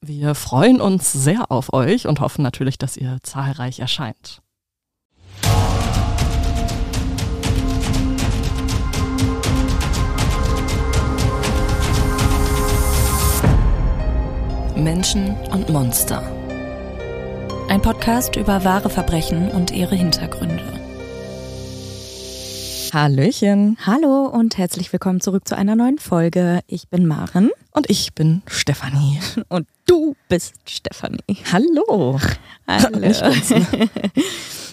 Wir freuen uns sehr auf euch und hoffen natürlich, dass ihr zahlreich erscheint. Menschen und Monster. Ein Podcast über wahre Verbrechen und ihre Hintergründe. Hallöchen. Hallo und herzlich willkommen zurück zu einer neuen Folge. Ich bin Maren. Und ich bin Stefanie. Und du bist Stefanie. Hallo. Hallo.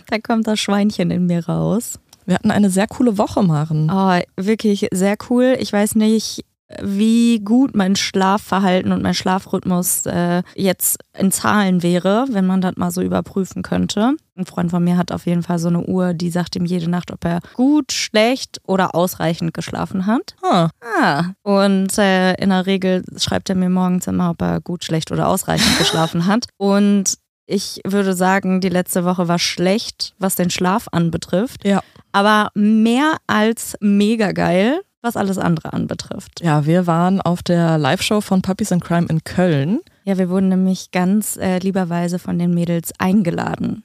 da kommt das Schweinchen in mir raus. Wir hatten eine sehr coole Woche, Maren. Oh, wirklich sehr cool. Ich weiß nicht, wie gut mein Schlafverhalten und mein Schlafrhythmus äh, jetzt in Zahlen wäre, wenn man das mal so überprüfen könnte. Ein Freund von mir hat auf jeden Fall so eine Uhr, die sagt ihm jede Nacht, ob er gut, schlecht oder ausreichend geschlafen hat. Ah. ah. Und äh, in der Regel schreibt er mir morgens immer, ob er gut, schlecht oder ausreichend geschlafen hat. Und ich würde sagen, die letzte Woche war schlecht, was den Schlaf anbetrifft. Ja. Aber mehr als mega geil, was alles andere anbetrifft. Ja, wir waren auf der Live-Show von Puppies and Crime in Köln. Ja, wir wurden nämlich ganz äh, lieberweise von den Mädels eingeladen.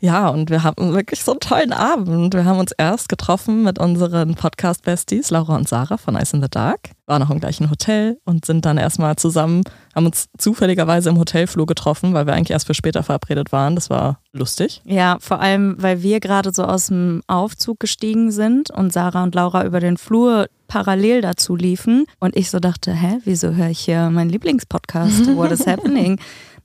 Ja, und wir hatten wirklich so einen tollen Abend. Wir haben uns erst getroffen mit unseren Podcast-Besties, Laura und Sarah von Ice in the Dark. Waren auch im gleichen Hotel und sind dann erstmal zusammen, haben uns zufälligerweise im Hotelflur getroffen, weil wir eigentlich erst für später verabredet waren. Das war lustig. Ja, vor allem, weil wir gerade so aus dem Aufzug gestiegen sind und Sarah und Laura über den Flur parallel dazu liefen und ich so dachte, hä, wieso höre ich hier meinen Lieblingspodcast? What is happening?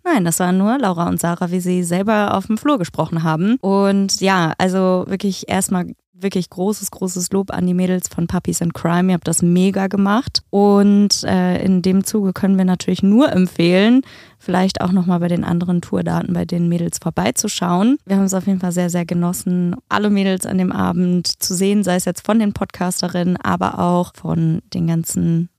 Nein, das waren nur Laura und Sarah, wie sie selber auf dem Flur gesprochen haben. Und ja, also wirklich erstmal wirklich großes, großes Lob an die Mädels von Puppies and Crime. Ihr habt das mega gemacht. Und äh, in dem Zuge können wir natürlich nur empfehlen, vielleicht auch nochmal bei den anderen Tourdaten bei den Mädels vorbeizuschauen. Wir haben es auf jeden Fall sehr, sehr genossen, alle Mädels an dem Abend zu sehen, sei es jetzt von den Podcasterinnen, aber auch von den ganzen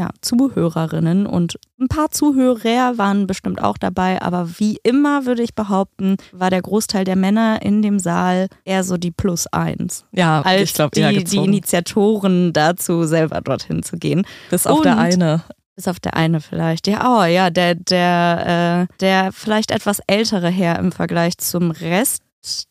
ja, Zuhörerinnen und ein paar Zuhörer waren bestimmt auch dabei, aber wie immer würde ich behaupten, war der Großteil der Männer in dem Saal eher so die Plus eins. Ja, als ich glaube die, die Initiatoren dazu, selber dorthin zu gehen. Bis auf Und der eine. Bis auf der eine vielleicht. Ja, oh ja, der, der, äh, der vielleicht etwas ältere Herr im Vergleich zum Rest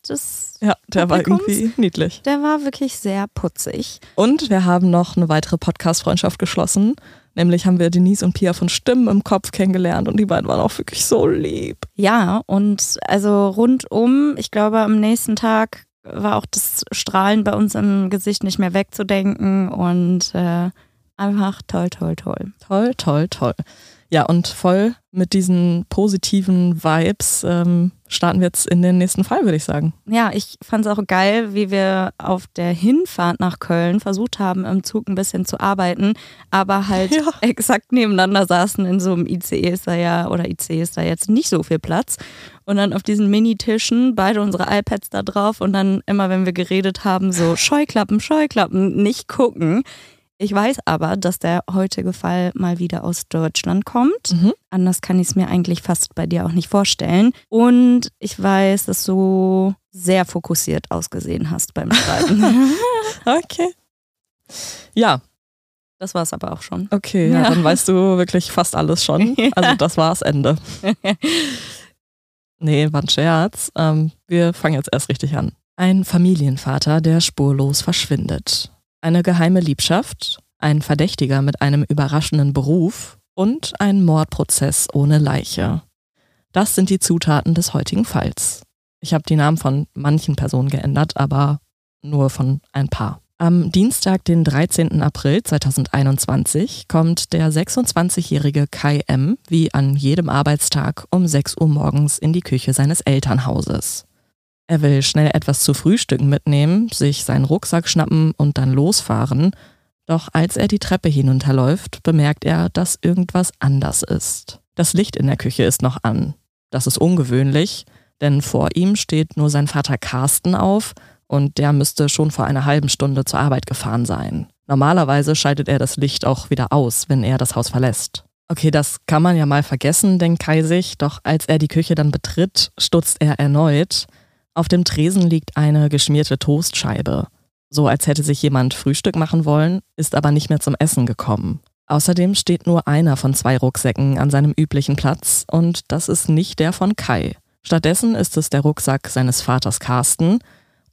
des Ja, der Publikums? war irgendwie niedlich. Der war wirklich sehr putzig. Und wir haben noch eine weitere Podcast-Freundschaft geschlossen. Nämlich haben wir Denise und Pia von Stimmen im Kopf kennengelernt und die beiden waren auch wirklich so lieb. Ja, und also rundum, ich glaube, am nächsten Tag war auch das Strahlen bei uns im Gesicht nicht mehr wegzudenken und äh, einfach toll, toll, toll. Toll, toll, toll. Ja, und voll mit diesen positiven Vibes ähm, starten wir jetzt in den nächsten Fall, würde ich sagen. Ja, ich fand es auch geil, wie wir auf der Hinfahrt nach Köln versucht haben, im Zug ein bisschen zu arbeiten, aber halt Ja. exakt nebeneinander saßen. In so einem ICE ist da ja, oder IC ist da jetzt nicht so viel Platz. Und dann auf diesen Minitischen beide unsere iPads da drauf und dann immer, wenn wir geredet haben, so Scheuklappen, Scheuklappen, nicht gucken. Ich weiß aber, dass der heutige Fall mal wieder aus Deutschland kommt. Mhm. Anders kann ich es mir eigentlich fast bei dir auch nicht vorstellen. Und ich weiß, dass du sehr fokussiert ausgesehen hast beim Schreiben. Okay. Ja, das war es aber auch schon. okay, ja. Ja. dann weißt du wirklich fast alles schon. Ja. Also das war's Ende. Nee, war ein Scherz. Ähm, wir fangen jetzt erst richtig an. Ein Familienvater, der spurlos verschwindet. Eine geheime Liebschaft, ein Verdächtiger mit einem überraschenden Beruf und ein Mordprozess ohne Leiche. Das sind die Zutaten des heutigen Falls. Ich habe die Namen von manchen Personen geändert, aber nur von ein paar. Am Dienstag, den 13. April 2021, kommt der 26-jährige Kai M. wie an jedem Arbeitstag um 6 Uhr morgens in die Küche seines Elternhauses. Er will schnell etwas zu frühstücken mitnehmen, sich seinen Rucksack schnappen und dann losfahren. Doch als er die Treppe hinunterläuft, bemerkt er, dass irgendwas anders ist. Das Licht in der Küche ist noch an. Das ist ungewöhnlich, Denn vor ihm steht nur sein Vater Carsten auf und der müsste schon vor einer halben Stunde zur Arbeit gefahren sein. Normalerweise schaltet er das Licht auch wieder aus, wenn er das Haus verlässt. Okay, das kann man ja mal vergessen, denkt Kai sich, doch als er die Küche dann betritt, stutzt er erneut. Auf dem Tresen liegt eine geschmierte Toastscheibe. So als hätte sich jemand Frühstück machen wollen, ist aber nicht mehr zum Essen gekommen. Außerdem steht nur einer von zwei Rucksäcken an seinem üblichen Platz und das ist nicht der von Kai. Stattdessen ist es der Rucksack seines Vaters Carsten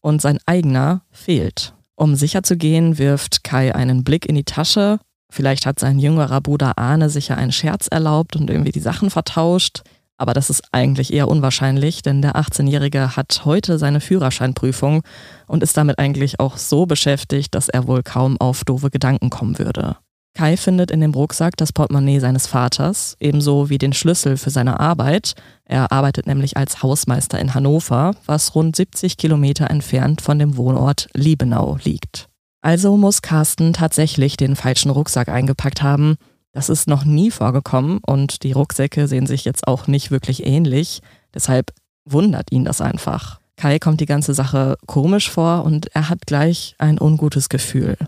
und sein eigener fehlt. Um sicher zu gehen, wirft Kai einen Blick in die Tasche. Vielleicht hat sein jüngerer Bruder Arne sicher einen Scherz erlaubt und irgendwie die Sachen vertauscht. Aber das ist eigentlich eher unwahrscheinlich, denn der 18-Jährige hat heute seine Führerscheinprüfung und ist damit eigentlich auch so beschäftigt, dass er wohl kaum auf doofe Gedanken kommen würde. Kai findet in dem Rucksack das Portemonnaie seines Vaters, ebenso wie den Schlüssel für seine Arbeit. Er arbeitet nämlich als Hausmeister in Hannover, was rund 70 Kilometer entfernt von dem Wohnort Liebenau liegt. Also muss Carsten tatsächlich den falschen Rucksack eingepackt haben. Das ist noch nie vorgekommen und die Rucksäcke sehen sich jetzt auch nicht wirklich ähnlich. Deshalb wundert ihn das einfach. Kai kommt die ganze Sache komisch vor und er hat gleich ein ungutes Gefühl.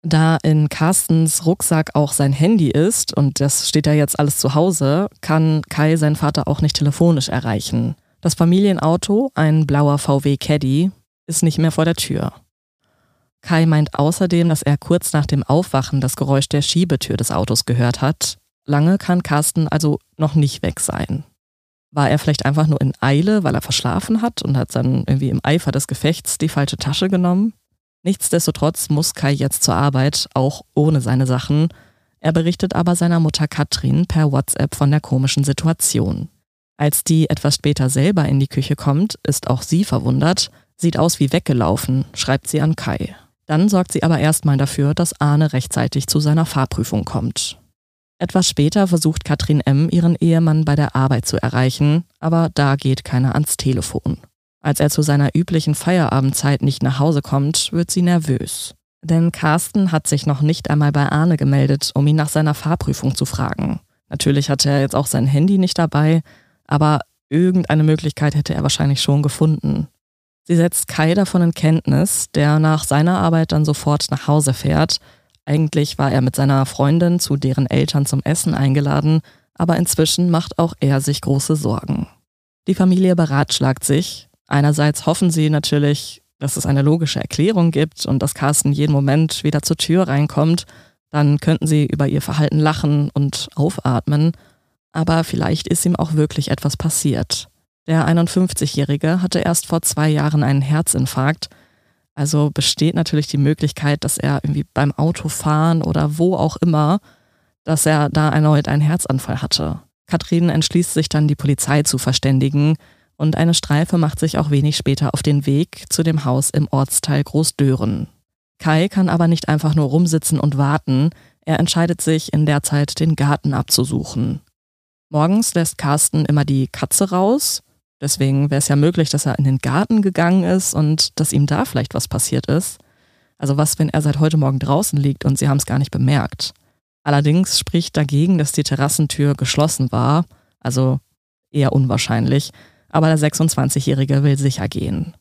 Da in Carstens Rucksack auch sein Handy ist und das steht ja jetzt alles zu Hause, kann Kai seinen Vater auch nicht telefonisch erreichen. Das Familienauto, ein blauer VW Caddy, ist nicht mehr vor der Tür. Kai meint außerdem, dass er kurz nach dem Aufwachen das Geräusch der Schiebetür des Autos gehört hat. Lange kann Carsten also noch nicht weg sein. War er vielleicht einfach nur in Eile, weil er verschlafen hat und hat dann irgendwie im Eifer des Gefechts die falsche Tasche genommen? Nichtsdestotrotz muss Kai jetzt zur Arbeit, auch ohne seine Sachen. Er berichtet aber seiner Mutter Katrin per WhatsApp von der komischen Situation. Als die etwas später selber in die Küche kommt, ist auch sie verwundert, sieht aus wie weggelaufen, schreibt sie an Kai. Dann sorgt sie aber erstmal dafür, dass Arne rechtzeitig zu seiner Fahrprüfung kommt. Etwas später versucht Katrin M. ihren Ehemann bei der Arbeit zu erreichen, aber da geht keiner ans Telefon. Als er zu seiner üblichen Feierabendzeit nicht nach Hause kommt, wird sie nervös. Denn Carsten hat sich noch nicht einmal bei Arne gemeldet, um ihn nach seiner Fahrprüfung zu fragen. Natürlich hatte er jetzt auch sein Handy nicht dabei, aber irgendeine Möglichkeit hätte er wahrscheinlich schon gefunden. Sie setzt Kai davon in Kenntnis, der nach seiner Arbeit dann sofort nach Hause fährt. Eigentlich war er mit seiner Freundin zu deren Eltern zum Essen eingeladen, aber inzwischen macht auch er sich große Sorgen. Die Familie beratschlagt sich, Einerseits hoffen sie natürlich, dass es eine logische Erklärung gibt und dass Carsten jeden Moment wieder zur Tür reinkommt. Dann könnten sie über ihr Verhalten lachen und aufatmen. Aber vielleicht ist ihm auch wirklich etwas passiert. Der 51-Jährige hatte erst vor zwei Jahren einen Herzinfarkt. Also besteht natürlich die Möglichkeit, dass er irgendwie beim Autofahren oder wo auch immer, dass er da erneut einen Herzanfall hatte. Katrin entschließt sich dann, die Polizei zu verständigen, und eine Streife macht sich auch wenig später auf den Weg zu dem Haus im Ortsteil Großdören. Kai kann aber nicht einfach nur rumsitzen und warten, er entscheidet sich in der Zeit den Garten abzusuchen. Morgens lässt Carsten immer die Katze raus, deswegen wäre es ja möglich, dass er in den Garten gegangen ist und dass ihm da vielleicht was passiert ist. Also was, wenn er seit heute Morgen draußen liegt und sie haben es gar nicht bemerkt. Allerdings spricht dagegen, dass die Terrassentür geschlossen war, also eher unwahrscheinlich, aber der 26-Jährige will sicher gehen.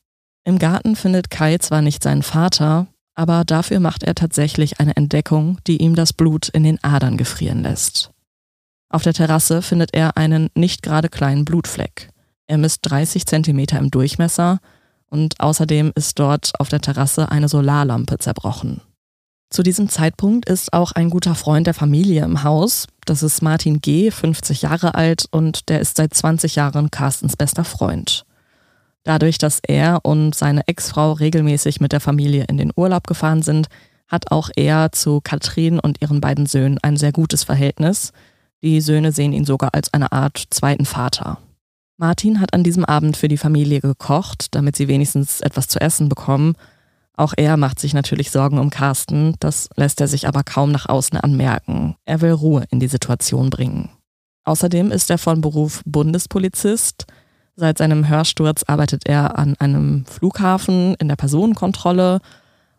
Im Garten findet Kai zwar nicht seinen Vater, aber dafür macht er tatsächlich eine Entdeckung, die ihm das Blut in den Adern gefrieren lässt. Auf der Terrasse findet er einen nicht gerade kleinen Blutfleck. Er misst 30 Zentimeter im Durchmesser und außerdem ist dort auf der Terrasse eine Solarlampe zerbrochen. Zu diesem Zeitpunkt ist auch ein guter Freund der Familie im Haus. Das ist Martin G., 50 Jahre alt und der ist seit 20 Jahren Carstens bester Freund. Dadurch, dass er und seine Ex-Frau regelmäßig mit der Familie in den Urlaub gefahren sind, hat auch er zu Katrin und ihren beiden Söhnen ein sehr gutes Verhältnis. Die Söhne sehen ihn sogar als eine Art zweiten Vater. Martin hat an diesem Abend für die Familie gekocht, damit sie wenigstens etwas zu essen bekommen auch er macht sich natürlich Sorgen um Carsten, das lässt er sich aber kaum nach außen anmerken. Er will Ruhe in die Situation bringen. Außerdem ist er von Beruf Bundespolizist. Seit seinem Hörsturz arbeitet er an einem Flughafen in der Personenkontrolle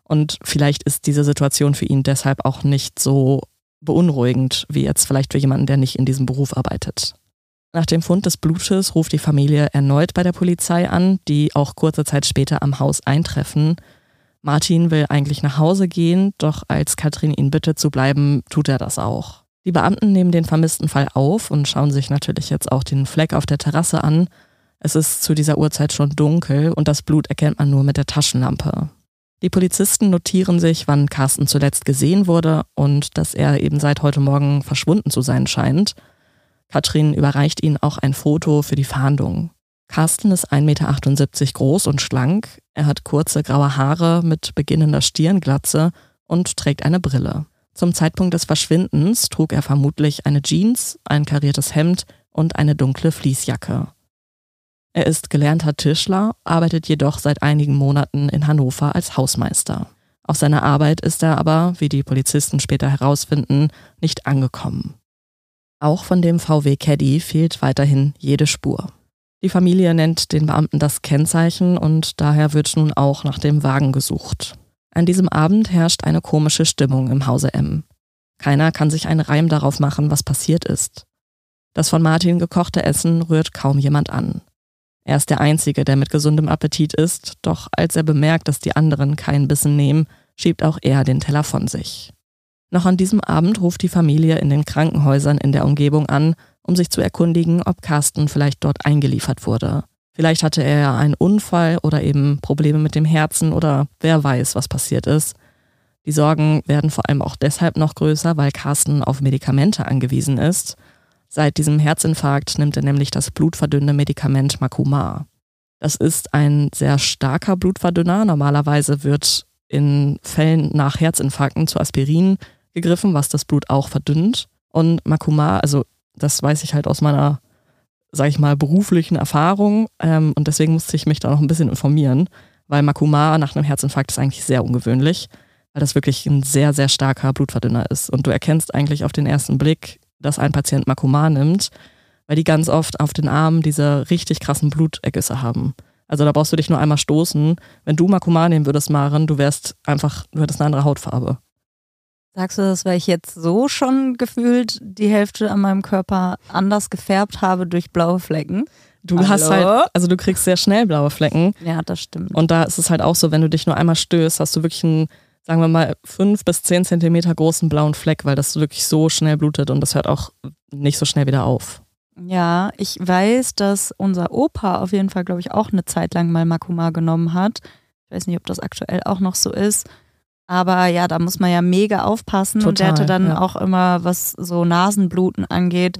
und vielleicht ist diese Situation für ihn deshalb auch nicht so beunruhigend wie jetzt vielleicht für jemanden, der nicht in diesem Beruf arbeitet. Nach dem Fund des Blutes ruft die Familie erneut bei der Polizei an, die auch kurze Zeit später am Haus eintreffen. Martin will eigentlich nach Hause gehen, doch als Katrin ihn bittet zu bleiben, tut er das auch. Die Beamten nehmen den vermissten Fall auf und schauen sich natürlich jetzt auch den Fleck auf der Terrasse an. Es ist zu dieser Uhrzeit schon dunkel und das Blut erkennt man nur mit der Taschenlampe. Die Polizisten notieren sich, wann Carsten zuletzt gesehen wurde und dass er eben seit heute Morgen verschwunden zu sein scheint. Katrin überreicht ihnen auch ein Foto für die Fahndung. Carsten ist 1,78 Meter groß und schlank. Er hat kurze graue Haare mit beginnender Stirnglatze und trägt eine Brille. Zum Zeitpunkt des Verschwindens trug er vermutlich eine Jeans, ein kariertes Hemd und eine dunkle Fließjacke. Er ist gelernter Tischler, arbeitet jedoch seit einigen Monaten in Hannover als Hausmeister. Auf seiner Arbeit ist er aber, wie die Polizisten später herausfinden, nicht angekommen. Auch von dem VW Caddy fehlt weiterhin jede Spur. Die Familie nennt den Beamten das Kennzeichen und daher wird nun auch nach dem Wagen gesucht. An diesem Abend herrscht eine komische Stimmung im Hause M. Keiner kann sich einen Reim darauf machen, was passiert ist. Das von Martin gekochte Essen rührt kaum jemand an. Er ist der Einzige, der mit gesundem Appetit isst, doch als er bemerkt, dass die anderen keinen Bissen nehmen, schiebt auch er den Teller von sich. Noch an diesem Abend ruft die Familie in den Krankenhäusern in der Umgebung an, um sich zu erkundigen, ob Carsten vielleicht dort eingeliefert wurde. Vielleicht hatte er ja einen Unfall oder eben Probleme mit dem Herzen oder wer weiß, was passiert ist. Die Sorgen werden vor allem auch deshalb noch größer, weil Carsten auf Medikamente angewiesen ist. Seit diesem Herzinfarkt nimmt er nämlich das blutverdünnende Medikament Makumar. Das ist ein sehr starker Blutverdünner. Normalerweise wird in Fällen nach Herzinfarkten zu Aspirin gegriffen, was das Blut auch verdünnt. Und Makuma, also das weiß ich halt aus meiner, sag ich mal, beruflichen Erfahrung. Ähm, und deswegen musste ich mich da noch ein bisschen informieren, weil Makuma nach einem Herzinfarkt ist eigentlich sehr ungewöhnlich, weil das wirklich ein sehr, sehr starker Blutverdünner ist. Und du erkennst eigentlich auf den ersten Blick, dass ein Patient Makuma nimmt, weil die ganz oft auf den Armen diese richtig krassen Blutergüsse haben. Also da brauchst du dich nur einmal stoßen. Wenn du Makuma nehmen würdest, Maren, du wärst einfach, du hättest eine andere Hautfarbe. Sagst du das, weil ich jetzt so schon gefühlt die Hälfte an meinem Körper anders gefärbt habe durch blaue Flecken? Du Hallo? hast halt, also du kriegst sehr schnell blaue Flecken. Ja, das stimmt. Und da ist es halt auch so, wenn du dich nur einmal stößt, hast du wirklich einen, sagen wir mal, fünf bis zehn Zentimeter großen blauen Fleck, weil das wirklich so schnell blutet und das hört auch nicht so schnell wieder auf. Ja, ich weiß, dass unser Opa auf jeden Fall, glaube ich, auch eine Zeit lang mal Makuma genommen hat. Ich weiß nicht, ob das aktuell auch noch so ist. Aber ja, da muss man ja mega aufpassen. Total, und der hatte dann ja. auch immer, was so Nasenbluten angeht,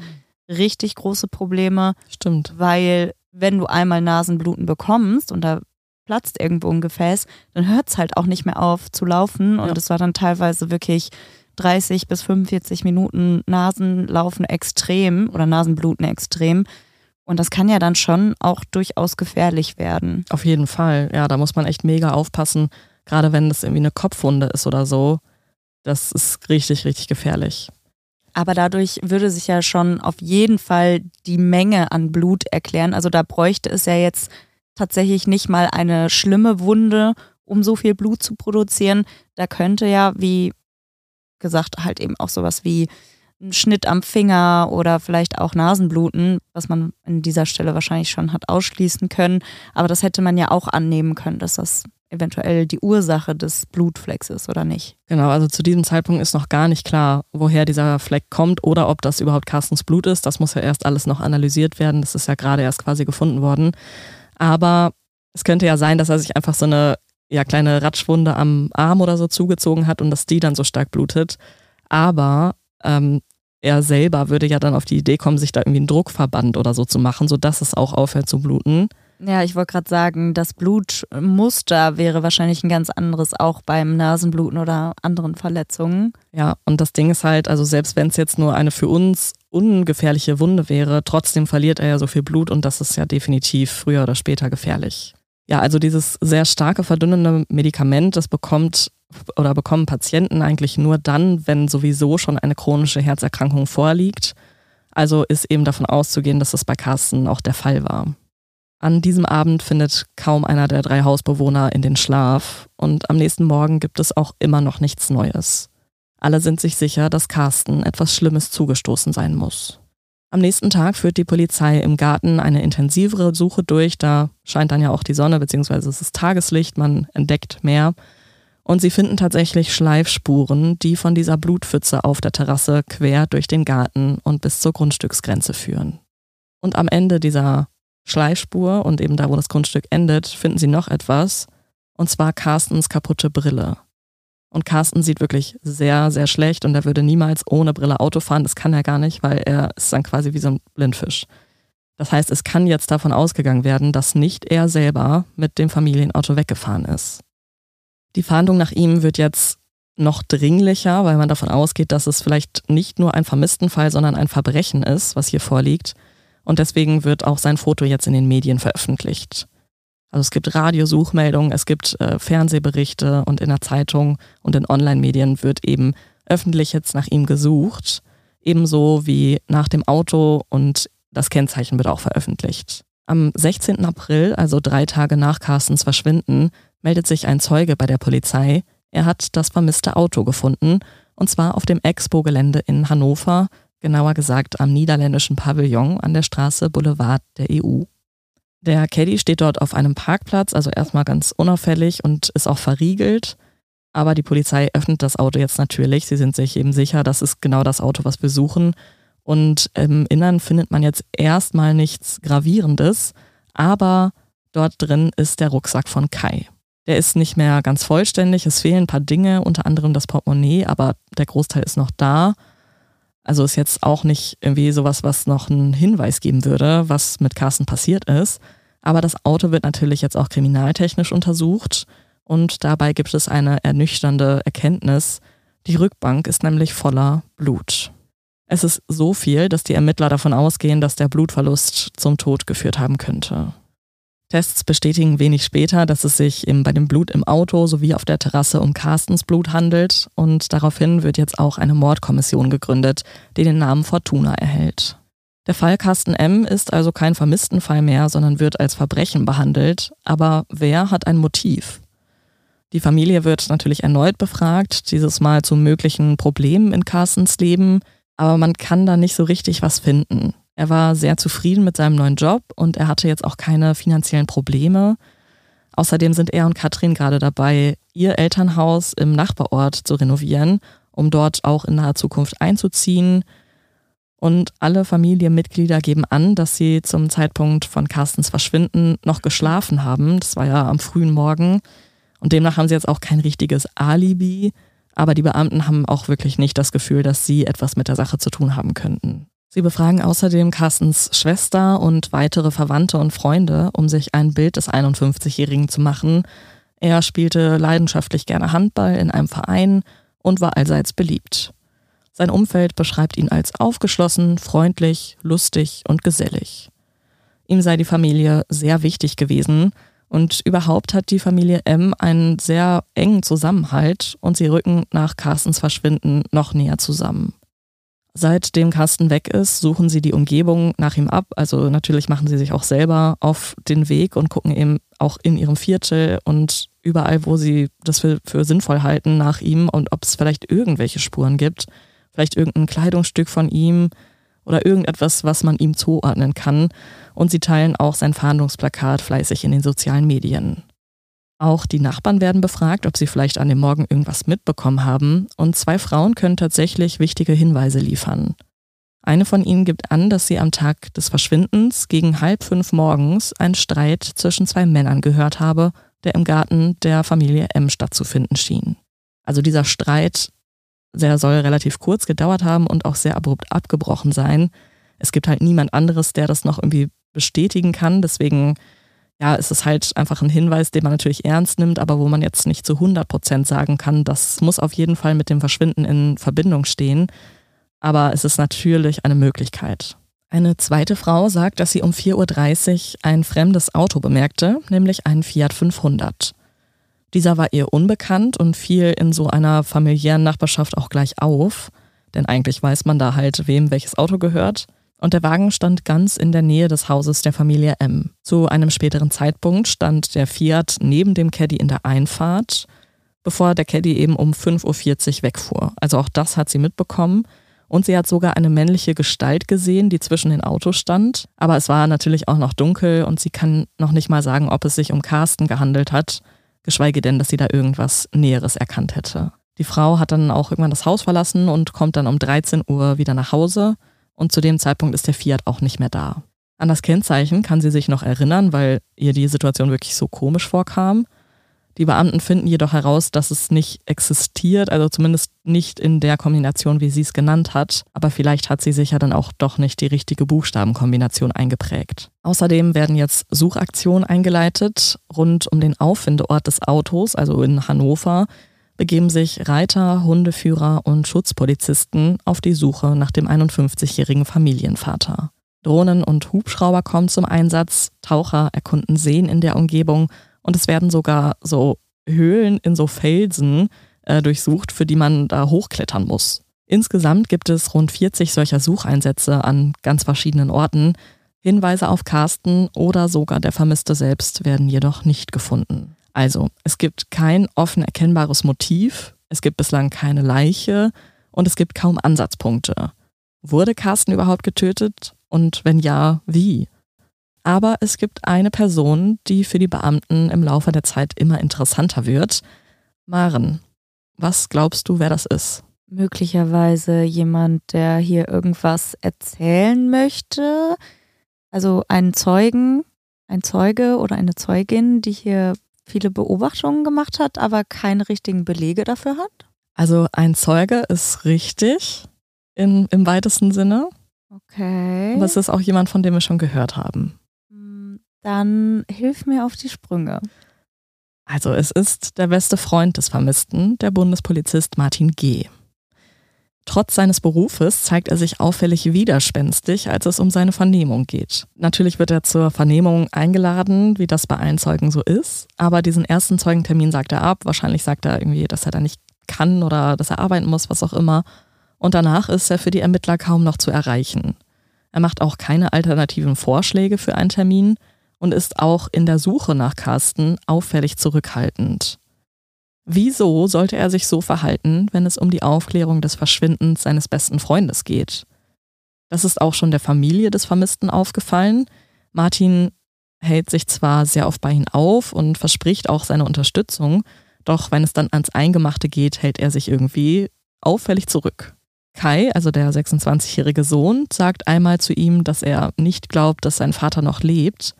richtig große Probleme. Stimmt. Weil wenn du einmal Nasenbluten bekommst und da platzt irgendwo ein Gefäß, dann hört es halt auch nicht mehr auf zu laufen. Und es ja. war dann teilweise wirklich 30 bis 45 Minuten Nasenlaufen extrem oder Nasenbluten extrem. Und das kann ja dann schon auch durchaus gefährlich werden. Auf jeden Fall. Ja, da muss man echt mega aufpassen. Gerade wenn das irgendwie eine Kopfwunde ist oder so, das ist richtig, richtig gefährlich. Aber dadurch würde sich ja schon auf jeden Fall die Menge an Blut erklären. Also da bräuchte es ja jetzt tatsächlich nicht mal eine schlimme Wunde, um so viel Blut zu produzieren. Da könnte ja, wie gesagt, halt eben auch sowas wie ein Schnitt am Finger oder vielleicht auch Nasenbluten, was man an dieser Stelle wahrscheinlich schon hat ausschließen können. Aber das hätte man ja auch annehmen können, dass das eventuell die Ursache des Blutflecks ist oder nicht. Genau, also zu diesem Zeitpunkt ist noch gar nicht klar, woher dieser Fleck kommt oder ob das überhaupt Carstens Blut ist. Das muss ja erst alles noch analysiert werden. Das ist ja gerade erst quasi gefunden worden. Aber es könnte ja sein, dass er sich einfach so eine ja, kleine Ratschwunde am Arm oder so zugezogen hat und dass die dann so stark blutet. Aber ähm, er selber würde ja dann auf die Idee kommen, sich da irgendwie einen Druckverband oder so zu machen, sodass es auch aufhört zu bluten. Ja, ich wollte gerade sagen, das Blutmuster wäre wahrscheinlich ein ganz anderes, auch beim Nasenbluten oder anderen Verletzungen. Ja, und das Ding ist halt, also selbst wenn es jetzt nur eine für uns ungefährliche Wunde wäre, trotzdem verliert er ja so viel Blut und das ist ja definitiv früher oder später gefährlich. Ja, also dieses sehr starke verdünnende Medikament, das bekommt oder bekommen Patienten eigentlich nur dann, wenn sowieso schon eine chronische Herzerkrankung vorliegt. Also ist eben davon auszugehen, dass das bei Carsten auch der Fall war. An diesem Abend findet kaum einer der drei Hausbewohner in den Schlaf und am nächsten Morgen gibt es auch immer noch nichts Neues. Alle sind sich sicher, dass Carsten etwas Schlimmes zugestoßen sein muss. Am nächsten Tag führt die Polizei im Garten eine intensivere Suche durch. Da scheint dann ja auch die Sonne, beziehungsweise es ist Tageslicht, man entdeckt mehr. Und sie finden tatsächlich Schleifspuren, die von dieser Blutpfütze auf der Terrasse quer durch den Garten und bis zur Grundstücksgrenze führen. Und am Ende dieser Schleifspur und eben da, wo das Grundstück endet, finden sie noch etwas, und zwar Carstens kaputte Brille. Und Carsten sieht wirklich sehr, sehr schlecht und er würde niemals ohne Brille Auto fahren. Das kann er gar nicht, weil er ist dann quasi wie so ein Blindfisch. Das heißt, es kann jetzt davon ausgegangen werden, dass nicht er selber mit dem Familienauto weggefahren ist. Die Fahndung nach ihm wird jetzt noch dringlicher, weil man davon ausgeht, dass es vielleicht nicht nur ein Vermisstenfall, sondern ein Verbrechen ist, was hier vorliegt. Und deswegen wird auch sein Foto jetzt in den Medien veröffentlicht. Also es gibt Radiosuchmeldungen, es gibt äh, Fernsehberichte und in der Zeitung und in Online-Medien wird eben öffentlich jetzt nach ihm gesucht, ebenso wie nach dem Auto und das Kennzeichen wird auch veröffentlicht. Am 16. April, also drei Tage nach Carstens Verschwinden, meldet sich ein Zeuge bei der Polizei. Er hat das vermisste Auto gefunden und zwar auf dem Expo-Gelände in Hannover, genauer gesagt am niederländischen Pavillon an der Straße Boulevard der EU. Der Caddy steht dort auf einem Parkplatz, also erstmal ganz unauffällig und ist auch verriegelt. Aber die Polizei öffnet das Auto jetzt natürlich. Sie sind sich eben sicher, das ist genau das Auto, was wir suchen. Und im Innern findet man jetzt erstmal nichts Gravierendes, aber dort drin ist der Rucksack von Kai. Der ist nicht mehr ganz vollständig, es fehlen ein paar Dinge, unter anderem das Portemonnaie, aber der Großteil ist noch da. Also ist jetzt auch nicht irgendwie sowas, was noch einen Hinweis geben würde, was mit Carsten passiert ist. Aber das Auto wird natürlich jetzt auch kriminaltechnisch untersucht und dabei gibt es eine ernüchternde Erkenntnis. Die Rückbank ist nämlich voller Blut. Es ist so viel, dass die Ermittler davon ausgehen, dass der Blutverlust zum Tod geführt haben könnte. Tests bestätigen wenig später, dass es sich eben bei dem Blut im Auto sowie auf der Terrasse um Carstens Blut handelt und daraufhin wird jetzt auch eine Mordkommission gegründet, die den Namen Fortuna erhält. Der Fall Carsten M. ist also kein Vermisstenfall mehr, sondern wird als Verbrechen behandelt. Aber wer hat ein Motiv? Die Familie wird natürlich erneut befragt, dieses Mal zu möglichen Problemen in Carstens Leben, aber man kann da nicht so richtig was finden. Er war sehr zufrieden mit seinem neuen Job und er hatte jetzt auch keine finanziellen Probleme. Außerdem sind er und Katrin gerade dabei, ihr Elternhaus im Nachbarort zu renovieren, um dort auch in naher Zukunft einzuziehen. Und alle Familienmitglieder geben an, dass sie zum Zeitpunkt von Carstens Verschwinden noch geschlafen haben. Das war ja am frühen Morgen. Und demnach haben sie jetzt auch kein richtiges Alibi. Aber die Beamten haben auch wirklich nicht das Gefühl, dass sie etwas mit der Sache zu tun haben könnten. Sie befragen außerdem Carstens Schwester und weitere Verwandte und Freunde, um sich ein Bild des 51-Jährigen zu machen. Er spielte leidenschaftlich gerne Handball in einem Verein und war allseits beliebt. Sein Umfeld beschreibt ihn als aufgeschlossen, freundlich, lustig und gesellig. Ihm sei die Familie sehr wichtig gewesen und überhaupt hat die Familie M einen sehr engen Zusammenhalt und sie rücken nach Carstens Verschwinden noch näher zusammen. Seitdem Carsten weg ist, suchen sie die Umgebung nach ihm ab. Also natürlich machen sie sich auch selber auf den Weg und gucken eben auch in ihrem Viertel und überall, wo sie das für, für sinnvoll halten, nach ihm und ob es vielleicht irgendwelche Spuren gibt. Vielleicht irgendein Kleidungsstück von ihm oder irgendetwas, was man ihm zuordnen kann. Und sie teilen auch sein Fahndungsplakat fleißig in den sozialen Medien. Auch die Nachbarn werden befragt, ob sie vielleicht an dem Morgen irgendwas mitbekommen haben, und zwei Frauen können tatsächlich wichtige Hinweise liefern. Eine von ihnen gibt an, dass sie am Tag des Verschwindens gegen halb fünf morgens einen Streit zwischen zwei Männern gehört habe, der im Garten der Familie M stattzufinden schien. Also dieser Streit, der soll relativ kurz gedauert haben und auch sehr abrupt abgebrochen sein. Es gibt halt niemand anderes, der das noch irgendwie bestätigen kann, deswegen ja, es ist halt einfach ein Hinweis, den man natürlich ernst nimmt, aber wo man jetzt nicht zu 100 Prozent sagen kann, das muss auf jeden Fall mit dem Verschwinden in Verbindung stehen. Aber es ist natürlich eine Möglichkeit. Eine zweite Frau sagt, dass sie um 4.30 Uhr ein fremdes Auto bemerkte, nämlich einen Fiat 500. Dieser war ihr unbekannt und fiel in so einer familiären Nachbarschaft auch gleich auf, denn eigentlich weiß man da halt, wem welches Auto gehört und der Wagen stand ganz in der Nähe des Hauses der Familie M. Zu einem späteren Zeitpunkt stand der Fiat neben dem Caddy in der Einfahrt, bevor der Caddy eben um 5.40 Uhr wegfuhr. Also auch das hat sie mitbekommen Und sie hat sogar eine männliche Gestalt gesehen, die zwischen den Autos stand. Aber es war natürlich auch noch dunkel und sie kann noch nicht mal sagen, ob es sich um Carsten gehandelt hat, geschweige denn, dass sie da irgendwas Näheres erkannt hätte. Die Frau hat dann auch irgendwann das Haus verlassen und kommt dann um 13 Uhr wieder nach Hause. Und zu dem Zeitpunkt ist der Fiat auch nicht mehr da. An das Kennzeichen kann sie sich noch erinnern, weil ihr die Situation wirklich so komisch vorkam. Die Beamten finden jedoch heraus, dass es nicht existiert, also zumindest nicht in der Kombination, wie sie es genannt hat. Aber vielleicht hat sie sich ja dann auch doch nicht die richtige Buchstabenkombination eingeprägt. Außerdem werden jetzt Suchaktionen eingeleitet. Rund um den Auffindeort des Autos, also in Hannover, begeben sich Reiter, Hundeführer und Schutzpolizisten auf die Suche nach dem 51-jährigen Familienvater. Drohnen und Hubschrauber kommen zum Einsatz, Taucher erkunden Seen in der Umgebung und es werden sogar so Höhlen in so Felsen äh, durchsucht, für die man da hochklettern muss. Insgesamt gibt es rund 40 solcher Sucheinsätze an ganz verschiedenen Orten. Hinweise auf Carsten oder sogar der Vermisste selbst werden jedoch nicht gefunden. Also, es gibt kein offen erkennbares Motiv, es gibt bislang keine Leiche und es gibt kaum Ansatzpunkte. Wurde Carsten überhaupt getötet? Und wenn ja, wie? Aber es gibt eine Person, die für die Beamten im Laufe der Zeit immer interessanter wird. Maren, was glaubst du, wer das ist? Möglicherweise jemand, der hier irgendwas erzählen möchte. Also ein Zeugen, ein Zeuge oder eine Zeugin, die hier viele Beobachtungen gemacht hat, aber keine richtigen Belege dafür hat? Also ein Zeuge ist richtig in, im weitesten Sinne. Okay. Aber es ist auch jemand, von dem wir schon gehört haben. Dann hilf mir auf die Sprünge. Also es ist der beste Freund des Vermissten, der Bundespolizist Martin G. Trotz seines Berufes zeigt er sich auffällig widerspenstig, als es um seine Vernehmung geht. Natürlich wird er zur Vernehmung eingeladen, wie das bei allen Zeugen so ist, aber diesen ersten Zeugentermin sagt er ab. Wahrscheinlich sagt er irgendwie, dass er da nicht kann oder dass er arbeiten muss, was auch immer. Und danach ist er für die Ermittler kaum noch zu erreichen. Er macht auch keine alternativen Vorschläge für einen Termin und ist auch in der Suche nach Carsten auffällig zurückhaltend. Wieso sollte er sich so verhalten, wenn es um die Aufklärung des Verschwindens seines besten Freundes geht? Das ist auch schon der Familie des Vermissten aufgefallen. Martin hält sich zwar sehr oft bei ihnen auf und verspricht auch seine Unterstützung, doch wenn es dann ans Eingemachte geht, hält er sich irgendwie auffällig zurück. Kai, also der 26-jährige Sohn, sagt einmal zu ihm, dass er nicht glaubt, dass sein Vater noch lebt,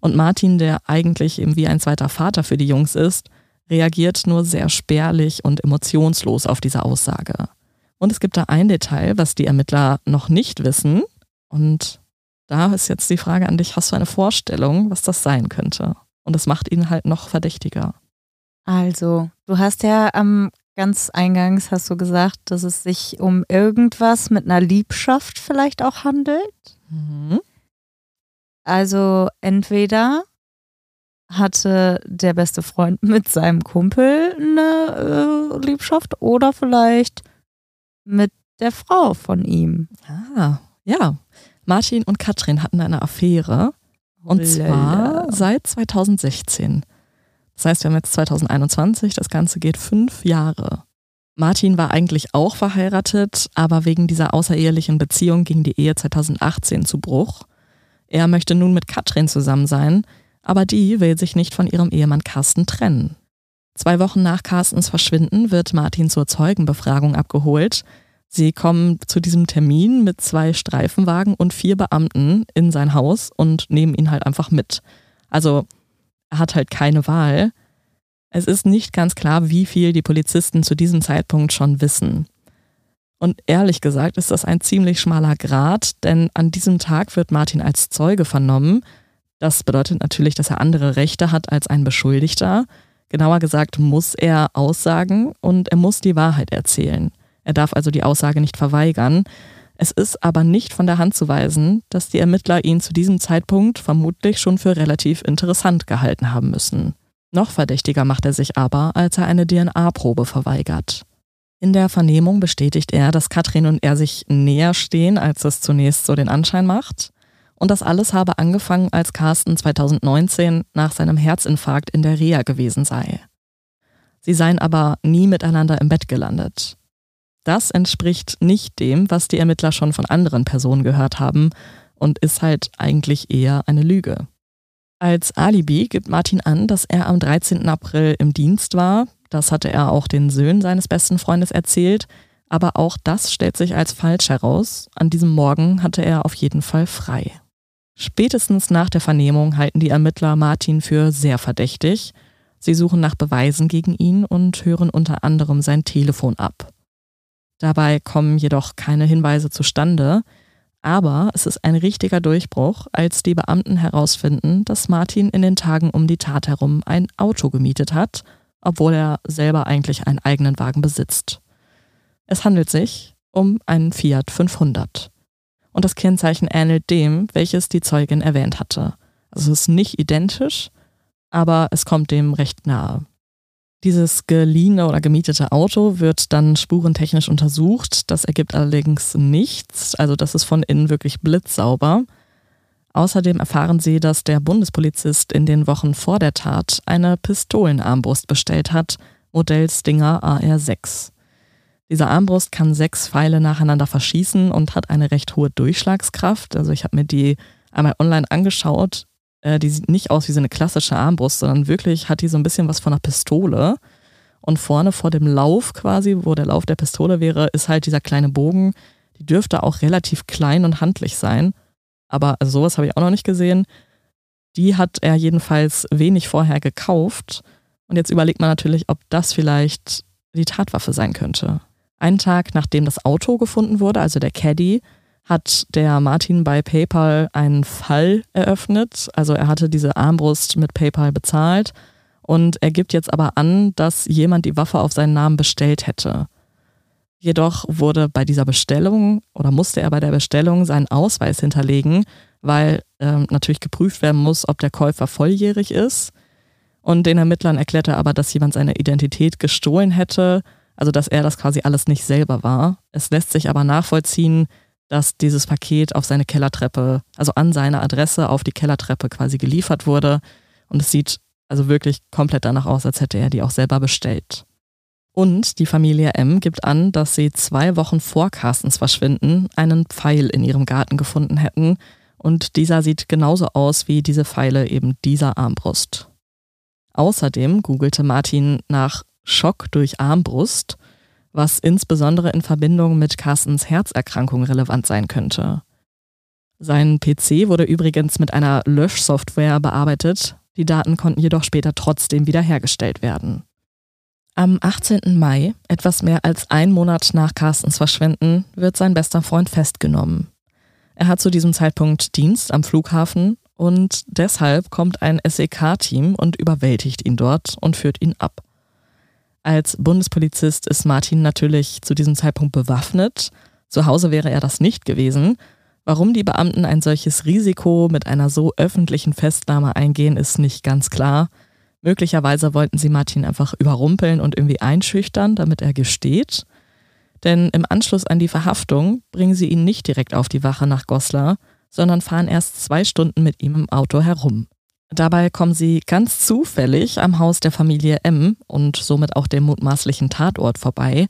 und Martin, der eigentlich eben wie ein zweiter Vater für die Jungs ist, reagiert nur sehr spärlich und emotionslos auf diese Aussage. Und es gibt da ein Detail, was die Ermittler noch nicht wissen. Und da ist jetzt die Frage an dich, hast du eine Vorstellung, was das sein könnte? Und es macht ihn halt noch verdächtiger. Also, du hast ja am ganz eingangs hast du gesagt, dass es sich um irgendwas mit einer Liebschaft vielleicht auch handelt. Mhm. Also entweder hatte der beste Freund mit seinem Kumpel eine äh, Liebschaft oder vielleicht mit der Frau von ihm. Ah, ja. Martin und Katrin hatten eine Affäre. Und zwar seit 2016. Das heißt, wir haben jetzt 2021, das Ganze geht fünf Jahre. Martin war eigentlich auch verheiratet, aber wegen dieser außerehelichen Beziehung ging die Ehe 2018 zu Bruch. Er möchte nun mit Katrin zusammen sein, aber die will sich nicht von ihrem Ehemann Carsten trennen. Zwei Wochen nach Carstens Verschwinden wird Martin zur Zeugenbefragung abgeholt. Sie kommen zu diesem Termin mit zwei Streifenwagen und vier Beamten in sein Haus und nehmen ihn halt einfach mit. Also er hat halt keine Wahl. Es ist nicht ganz klar, wie viel die Polizisten zu diesem Zeitpunkt schon wissen. Und ehrlich gesagt ist das ein ziemlich schmaler Grad, denn an diesem Tag wird Martin als Zeuge vernommen. Das bedeutet natürlich, dass er andere Rechte hat als ein Beschuldigter. Genauer gesagt muss er aussagen und er muss die Wahrheit erzählen. Er darf also die Aussage nicht verweigern. Es ist aber nicht von der Hand zu weisen, dass die Ermittler ihn zu diesem Zeitpunkt vermutlich schon für relativ interessant gehalten haben müssen. Noch verdächtiger macht er sich aber, als er eine DNA-Probe verweigert. In der Vernehmung bestätigt er, dass Katrin und er sich näher stehen, als es zunächst so den Anschein macht. Und das alles habe angefangen, als Carsten 2019 nach seinem Herzinfarkt in der Reha gewesen sei. Sie seien aber nie miteinander im Bett gelandet. Das entspricht nicht dem, was die Ermittler schon von anderen Personen gehört haben und ist halt eigentlich eher eine Lüge. Als Alibi gibt Martin an, dass er am 13. April im Dienst war. Das hatte er auch den Söhnen seines besten Freundes erzählt. Aber auch das stellt sich als falsch heraus. An diesem Morgen hatte er auf jeden Fall frei. Spätestens nach der Vernehmung halten die Ermittler Martin für sehr verdächtig. Sie suchen nach Beweisen gegen ihn und hören unter anderem sein Telefon ab. Dabei kommen jedoch keine Hinweise zustande, aber es ist ein richtiger Durchbruch, als die Beamten herausfinden, dass Martin in den Tagen um die Tat herum ein Auto gemietet hat, obwohl er selber eigentlich einen eigenen Wagen besitzt. Es handelt sich um einen Fiat 500. Und das Kennzeichen ähnelt dem, welches die Zeugin erwähnt hatte. Also es ist nicht identisch, aber es kommt dem recht nahe. Dieses geliehene oder gemietete Auto wird dann spurentechnisch untersucht. Das ergibt allerdings nichts. Also das ist von innen wirklich blitzsauber. Außerdem erfahren sie, dass der Bundespolizist in den Wochen vor der Tat eine Pistolenarmbrust bestellt hat, Modell Stinger AR6. Diese Armbrust kann sechs Pfeile nacheinander verschießen und hat eine recht hohe Durchschlagskraft. Also ich habe mir die einmal online angeschaut. Äh, die sieht nicht aus wie so eine klassische Armbrust, sondern wirklich hat die so ein bisschen was von einer Pistole. Und vorne vor dem Lauf quasi, wo der Lauf der Pistole wäre, ist halt dieser kleine Bogen. Die dürfte auch relativ klein und handlich sein. Aber also sowas habe ich auch noch nicht gesehen. Die hat er jedenfalls wenig vorher gekauft. Und jetzt überlegt man natürlich, ob das vielleicht die Tatwaffe sein könnte. Einen Tag nachdem das Auto gefunden wurde, also der Caddy, hat der Martin bei PayPal einen Fall eröffnet. Also er hatte diese Armbrust mit PayPal bezahlt und er gibt jetzt aber an, dass jemand die Waffe auf seinen Namen bestellt hätte. Jedoch wurde bei dieser Bestellung oder musste er bei der Bestellung seinen Ausweis hinterlegen, weil ähm, natürlich geprüft werden muss, ob der Käufer volljährig ist. Und den Ermittlern erklärte er aber, dass jemand seine Identität gestohlen hätte, also dass er das quasi alles nicht selber war. Es lässt sich aber nachvollziehen, dass dieses Paket auf seine Kellertreppe, also an seine Adresse auf die Kellertreppe quasi geliefert wurde. Und es sieht also wirklich komplett danach aus, als hätte er die auch selber bestellt. Und die Familie M gibt an, dass sie zwei Wochen vor Carstens Verschwinden einen Pfeil in ihrem Garten gefunden hätten. Und dieser sieht genauso aus wie diese Pfeile eben dieser Armbrust. Außerdem googelte Martin nach Schock durch Armbrust was insbesondere in Verbindung mit Carstens Herzerkrankung relevant sein könnte. Sein PC wurde übrigens mit einer Löschsoftware bearbeitet, die Daten konnten jedoch später trotzdem wiederhergestellt werden. Am 18. Mai, etwas mehr als ein Monat nach Carstens Verschwinden, wird sein bester Freund festgenommen. Er hat zu diesem Zeitpunkt Dienst am Flughafen und deshalb kommt ein SEK-Team und überwältigt ihn dort und führt ihn ab. Als Bundespolizist ist Martin natürlich zu diesem Zeitpunkt bewaffnet. Zu Hause wäre er das nicht gewesen. Warum die Beamten ein solches Risiko mit einer so öffentlichen Festnahme eingehen, ist nicht ganz klar. Möglicherweise wollten sie Martin einfach überrumpeln und irgendwie einschüchtern, damit er gesteht. Denn im Anschluss an die Verhaftung bringen sie ihn nicht direkt auf die Wache nach Goslar, sondern fahren erst zwei Stunden mit ihm im Auto herum. Dabei kommen sie ganz zufällig am Haus der Familie M und somit auch dem mutmaßlichen Tatort vorbei.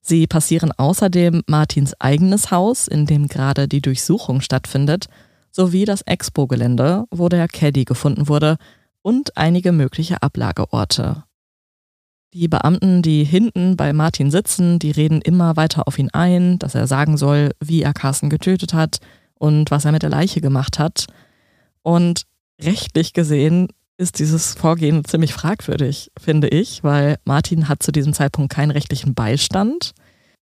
Sie passieren außerdem Martins eigenes Haus, in dem gerade die Durchsuchung stattfindet, sowie das Expo-Gelände, wo der Caddy gefunden wurde, und einige mögliche Ablageorte. Die Beamten, die hinten bei Martin sitzen, die reden immer weiter auf ihn ein, dass er sagen soll, wie er Carsten getötet hat und was er mit der Leiche gemacht hat. Und rechtlich gesehen ist dieses Vorgehen ziemlich fragwürdig, finde ich, weil Martin hat zu diesem Zeitpunkt keinen rechtlichen Beistand.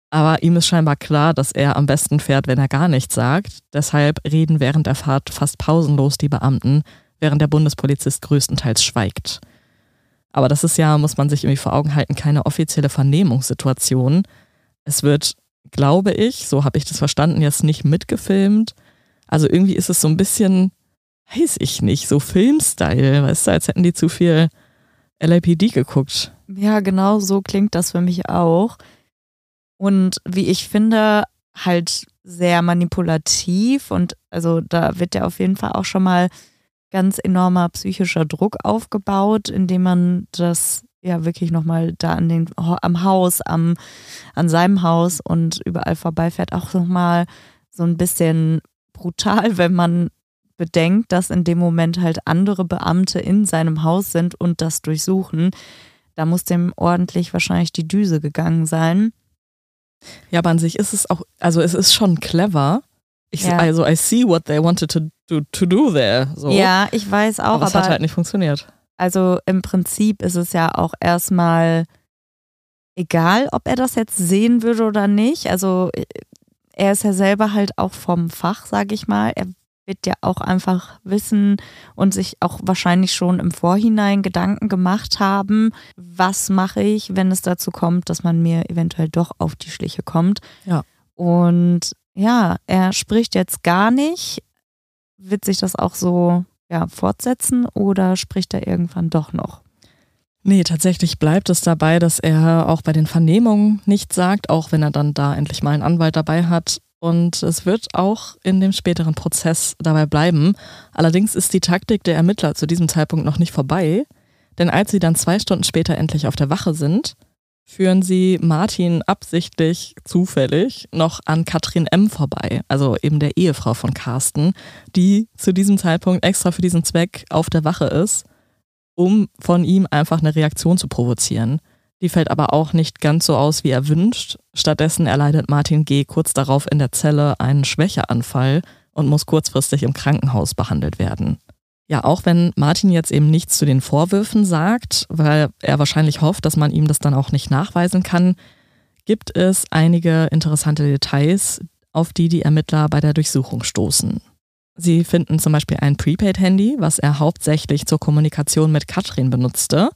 Aber ihm ist scheinbar klar, dass er am besten fährt, wenn er gar nichts sagt. Deshalb reden während der Fahrt fast pausenlos die Beamten, während der Bundespolizist größtenteils schweigt. Aber das ist ja, muss man sich irgendwie vor Augen halten, keine offizielle Vernehmungssituation. Es wird, glaube ich, so habe ich das verstanden, jetzt nicht mitgefilmt. Also irgendwie ist es so ein bisschen weiß ich nicht, so Filmstyle, weißt du, als hätten die zu viel LAPD geguckt. Ja, genau so klingt das für mich auch. Und wie ich finde, halt sehr manipulativ und also da wird ja auf jeden Fall auch schon mal ganz enormer psychischer Druck aufgebaut, indem man das ja wirklich nochmal da an den, am Haus, am, an seinem Haus und überall vorbeifährt, auch nochmal so ein bisschen brutal, wenn man bedenkt, dass in dem Moment halt andere Beamte in seinem Haus sind und das durchsuchen. Da muss dem ordentlich wahrscheinlich die Düse gegangen sein. Ja, aber an sich ist es auch, also es ist schon clever. Ich, ja. Also I see what they wanted to do, to do there. So. Ja, ich weiß auch. Aber es hat halt nicht funktioniert. Also im Prinzip ist es ja auch erstmal egal, ob er das jetzt sehen würde oder nicht. Also er ist ja selber halt auch vom Fach, sage ich mal. Er wird ja auch einfach wissen und sich auch wahrscheinlich schon im Vorhinein Gedanken gemacht haben, was mache ich, wenn es dazu kommt, dass man mir eventuell doch auf die Schliche kommt. Ja. Und ja, er spricht jetzt gar nicht. Wird sich das auch so ja, fortsetzen oder spricht er irgendwann doch noch? Nee, tatsächlich bleibt es dabei, dass er auch bei den Vernehmungen nichts sagt, auch wenn er dann da endlich mal einen Anwalt dabei hat. Und es wird auch in dem späteren Prozess dabei bleiben. Allerdings ist die Taktik der Ermittler zu diesem Zeitpunkt noch nicht vorbei, denn als sie dann zwei Stunden später endlich auf der Wache sind, führen sie Martin absichtlich zufällig noch an Katrin M. vorbei, also eben der Ehefrau von Carsten, die zu diesem Zeitpunkt extra für diesen Zweck auf der Wache ist um von ihm einfach eine Reaktion zu provozieren. Die fällt aber auch nicht ganz so aus, wie er wünscht. Stattdessen erleidet Martin G. kurz darauf in der Zelle einen Schwächeanfall und muss kurzfristig im Krankenhaus behandelt werden. Ja, auch wenn Martin jetzt eben nichts zu den Vorwürfen sagt, weil er wahrscheinlich hofft, dass man ihm das dann auch nicht nachweisen kann, gibt es einige interessante Details, auf die die Ermittler bei der Durchsuchung stoßen. Sie finden zum Beispiel ein Prepaid-Handy, was er hauptsächlich zur Kommunikation mit Katrin benutzte.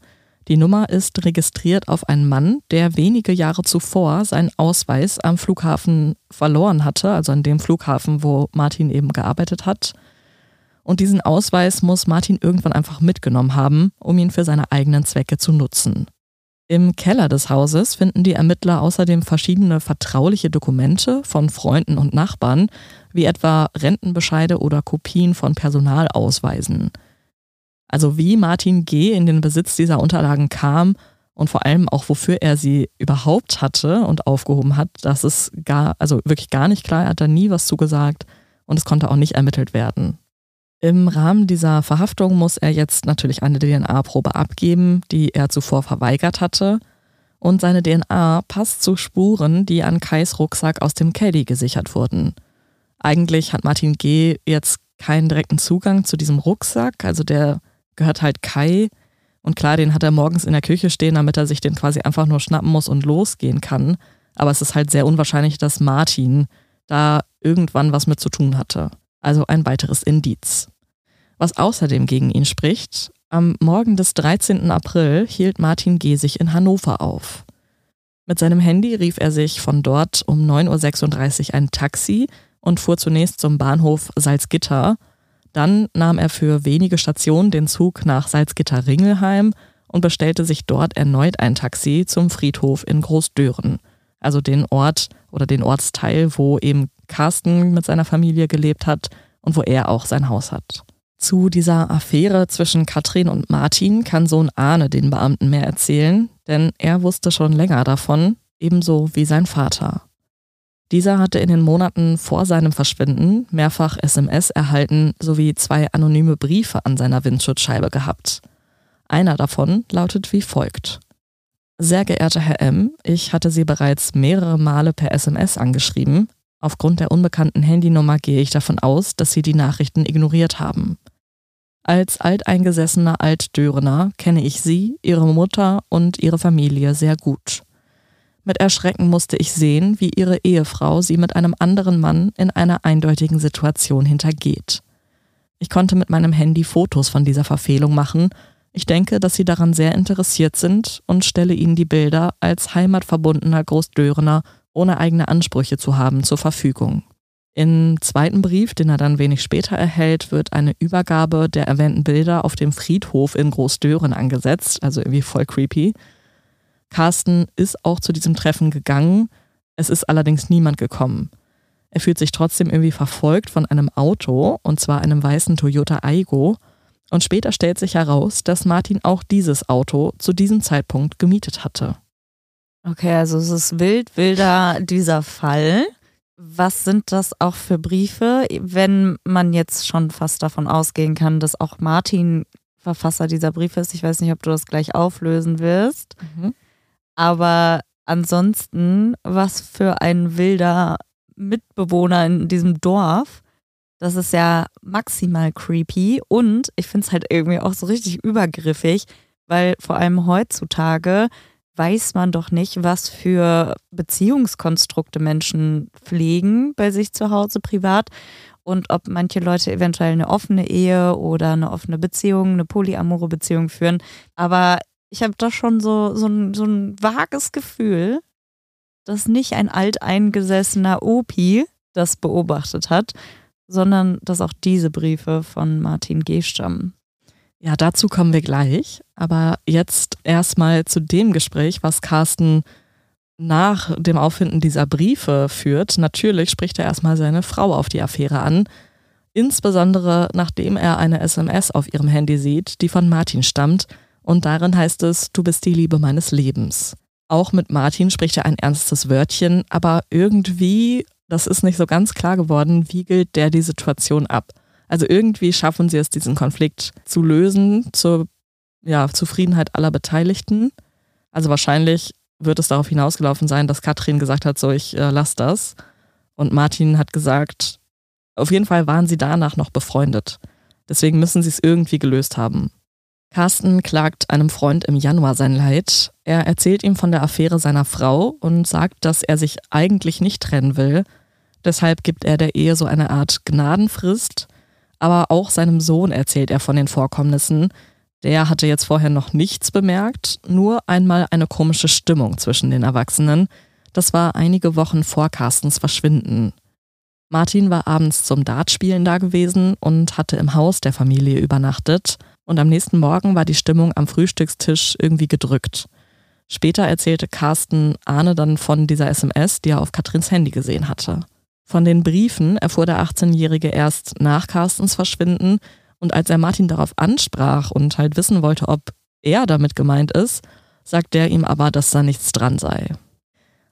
Die Nummer ist registriert auf einen Mann, der wenige Jahre zuvor seinen Ausweis am Flughafen verloren hatte, also an dem Flughafen, wo Martin eben gearbeitet hat. Und diesen Ausweis muss Martin irgendwann einfach mitgenommen haben, um ihn für seine eigenen Zwecke zu nutzen. Im Keller des Hauses finden die Ermittler außerdem verschiedene vertrauliche Dokumente von Freunden und Nachbarn, wie etwa Rentenbescheide oder Kopien von Personalausweisen. Also wie Martin G. in den Besitz dieser Unterlagen kam und vor allem auch wofür er sie überhaupt hatte und aufgehoben hat, das ist gar, also wirklich gar nicht klar. Er hat da nie was zugesagt und es konnte auch nicht ermittelt werden. Im Rahmen dieser Verhaftung muss er jetzt natürlich eine DNA-Probe abgeben, die er zuvor verweigert hatte. Und seine DNA passt zu Spuren, die an Kais Rucksack aus dem Caddy gesichert wurden. Eigentlich hat Martin G. jetzt keinen direkten Zugang zu diesem Rucksack, also der gehört halt Kai. Und klar, den hat er morgens in der Küche stehen, damit er sich den quasi einfach nur schnappen muss und losgehen kann. Aber es ist halt sehr unwahrscheinlich, dass Martin da irgendwann was mit zu tun hatte. Also ein weiteres Indiz. Was außerdem gegen ihn spricht, am Morgen des 13. April hielt Martin G. sich in Hannover auf. Mit seinem Handy rief er sich von dort um 9.36 Uhr ein Taxi und fuhr zunächst zum Bahnhof Salzgitter. Dann nahm er für wenige Stationen den Zug nach Salzgitter-Ringelheim und bestellte sich dort erneut ein Taxi zum Friedhof in Großdören, also den Ort oder den Ortsteil, wo eben Carsten mit seiner Familie gelebt hat und wo er auch sein Haus hat. Zu dieser Affäre zwischen Katrin und Martin kann Sohn Arne den Beamten mehr erzählen, denn er wusste schon länger davon, ebenso wie sein Vater. Dieser hatte in den Monaten vor seinem Verschwinden mehrfach SMS erhalten sowie zwei anonyme Briefe an seiner Windschutzscheibe gehabt. Einer davon lautet wie folgt. Sehr geehrter Herr M., ich hatte Sie bereits mehrere Male per SMS angeschrieben. Aufgrund der unbekannten Handynummer gehe ich davon aus, dass Sie die Nachrichten ignoriert haben. Als alteingesessener Altdörener kenne ich Sie, Ihre Mutter und Ihre Familie sehr gut. Mit Erschrecken musste ich sehen, wie Ihre Ehefrau Sie mit einem anderen Mann in einer eindeutigen Situation hintergeht. Ich konnte mit meinem Handy Fotos von dieser Verfehlung machen. Ich denke, dass Sie daran sehr interessiert sind und stelle Ihnen die Bilder als heimatverbundener Großdörener ohne eigene Ansprüche zu haben zur Verfügung. Im zweiten Brief, den er dann wenig später erhält, wird eine Übergabe der erwähnten Bilder auf dem Friedhof in Großdören angesetzt, also irgendwie voll creepy. Carsten ist auch zu diesem Treffen gegangen, es ist allerdings niemand gekommen. Er fühlt sich trotzdem irgendwie verfolgt von einem Auto, und zwar einem weißen Toyota Aigo, Und später stellt sich heraus, dass Martin auch dieses Auto zu diesem Zeitpunkt gemietet hatte. Okay, also es ist wild, wilder dieser Fall. Was sind das auch für Briefe, wenn man jetzt schon fast davon ausgehen kann, dass auch Martin Verfasser dieser Briefe ist? Ich weiß nicht, ob du das gleich auflösen wirst. Mhm. Aber ansonsten, was für ein wilder Mitbewohner in diesem Dorf. Das ist ja maximal creepy und ich finde es halt irgendwie auch so richtig übergriffig, weil vor allem heutzutage weiß man doch nicht, was für Beziehungskonstrukte Menschen pflegen bei sich zu Hause privat und ob manche Leute eventuell eine offene Ehe oder eine offene Beziehung, eine polyamore Beziehung führen. Aber ich habe doch schon so, so, ein, so ein vages Gefühl, dass nicht ein alteingesessener Opi das beobachtet hat, sondern dass auch diese Briefe von Martin G. stammen. Ja, dazu kommen wir gleich. Aber jetzt erstmal zu dem Gespräch, was Carsten nach dem Auffinden dieser Briefe führt. Natürlich spricht er erstmal seine Frau auf die Affäre an. Insbesondere nachdem er eine SMS auf ihrem Handy sieht, die von Martin stammt. Und darin heißt es, du bist die Liebe meines Lebens. Auch mit Martin spricht er ein ernstes Wörtchen, aber irgendwie, das ist nicht so ganz klar geworden, wiegelt der die Situation ab. Also irgendwie schaffen sie es, diesen Konflikt zu lösen, zur ja, Zufriedenheit aller Beteiligten. Also wahrscheinlich wird es darauf hinausgelaufen sein, dass Katrin gesagt hat, so ich äh, lass das. Und Martin hat gesagt, auf jeden Fall waren sie danach noch befreundet. Deswegen müssen sie es irgendwie gelöst haben. Carsten klagt einem Freund im Januar sein Leid. Er erzählt ihm von der Affäre seiner Frau und sagt, dass er sich eigentlich nicht trennen will. Deshalb gibt er der Ehe so eine Art Gnadenfrist. Aber auch seinem Sohn erzählt er von den Vorkommnissen. Der hatte jetzt vorher noch nichts bemerkt, nur einmal eine komische Stimmung zwischen den Erwachsenen. Das war einige Wochen vor Carstens Verschwinden. Martin war abends zum Dartspielen da gewesen und hatte im Haus der Familie übernachtet und am nächsten Morgen war die Stimmung am Frühstückstisch irgendwie gedrückt. Später erzählte Carsten Arne dann von dieser SMS, die er auf Katrins Handy gesehen hatte. Von den Briefen erfuhr der 18-Jährige erst nach Carstens Verschwinden und als er Martin darauf ansprach und halt wissen wollte, ob er damit gemeint ist, sagte er ihm aber, dass da nichts dran sei.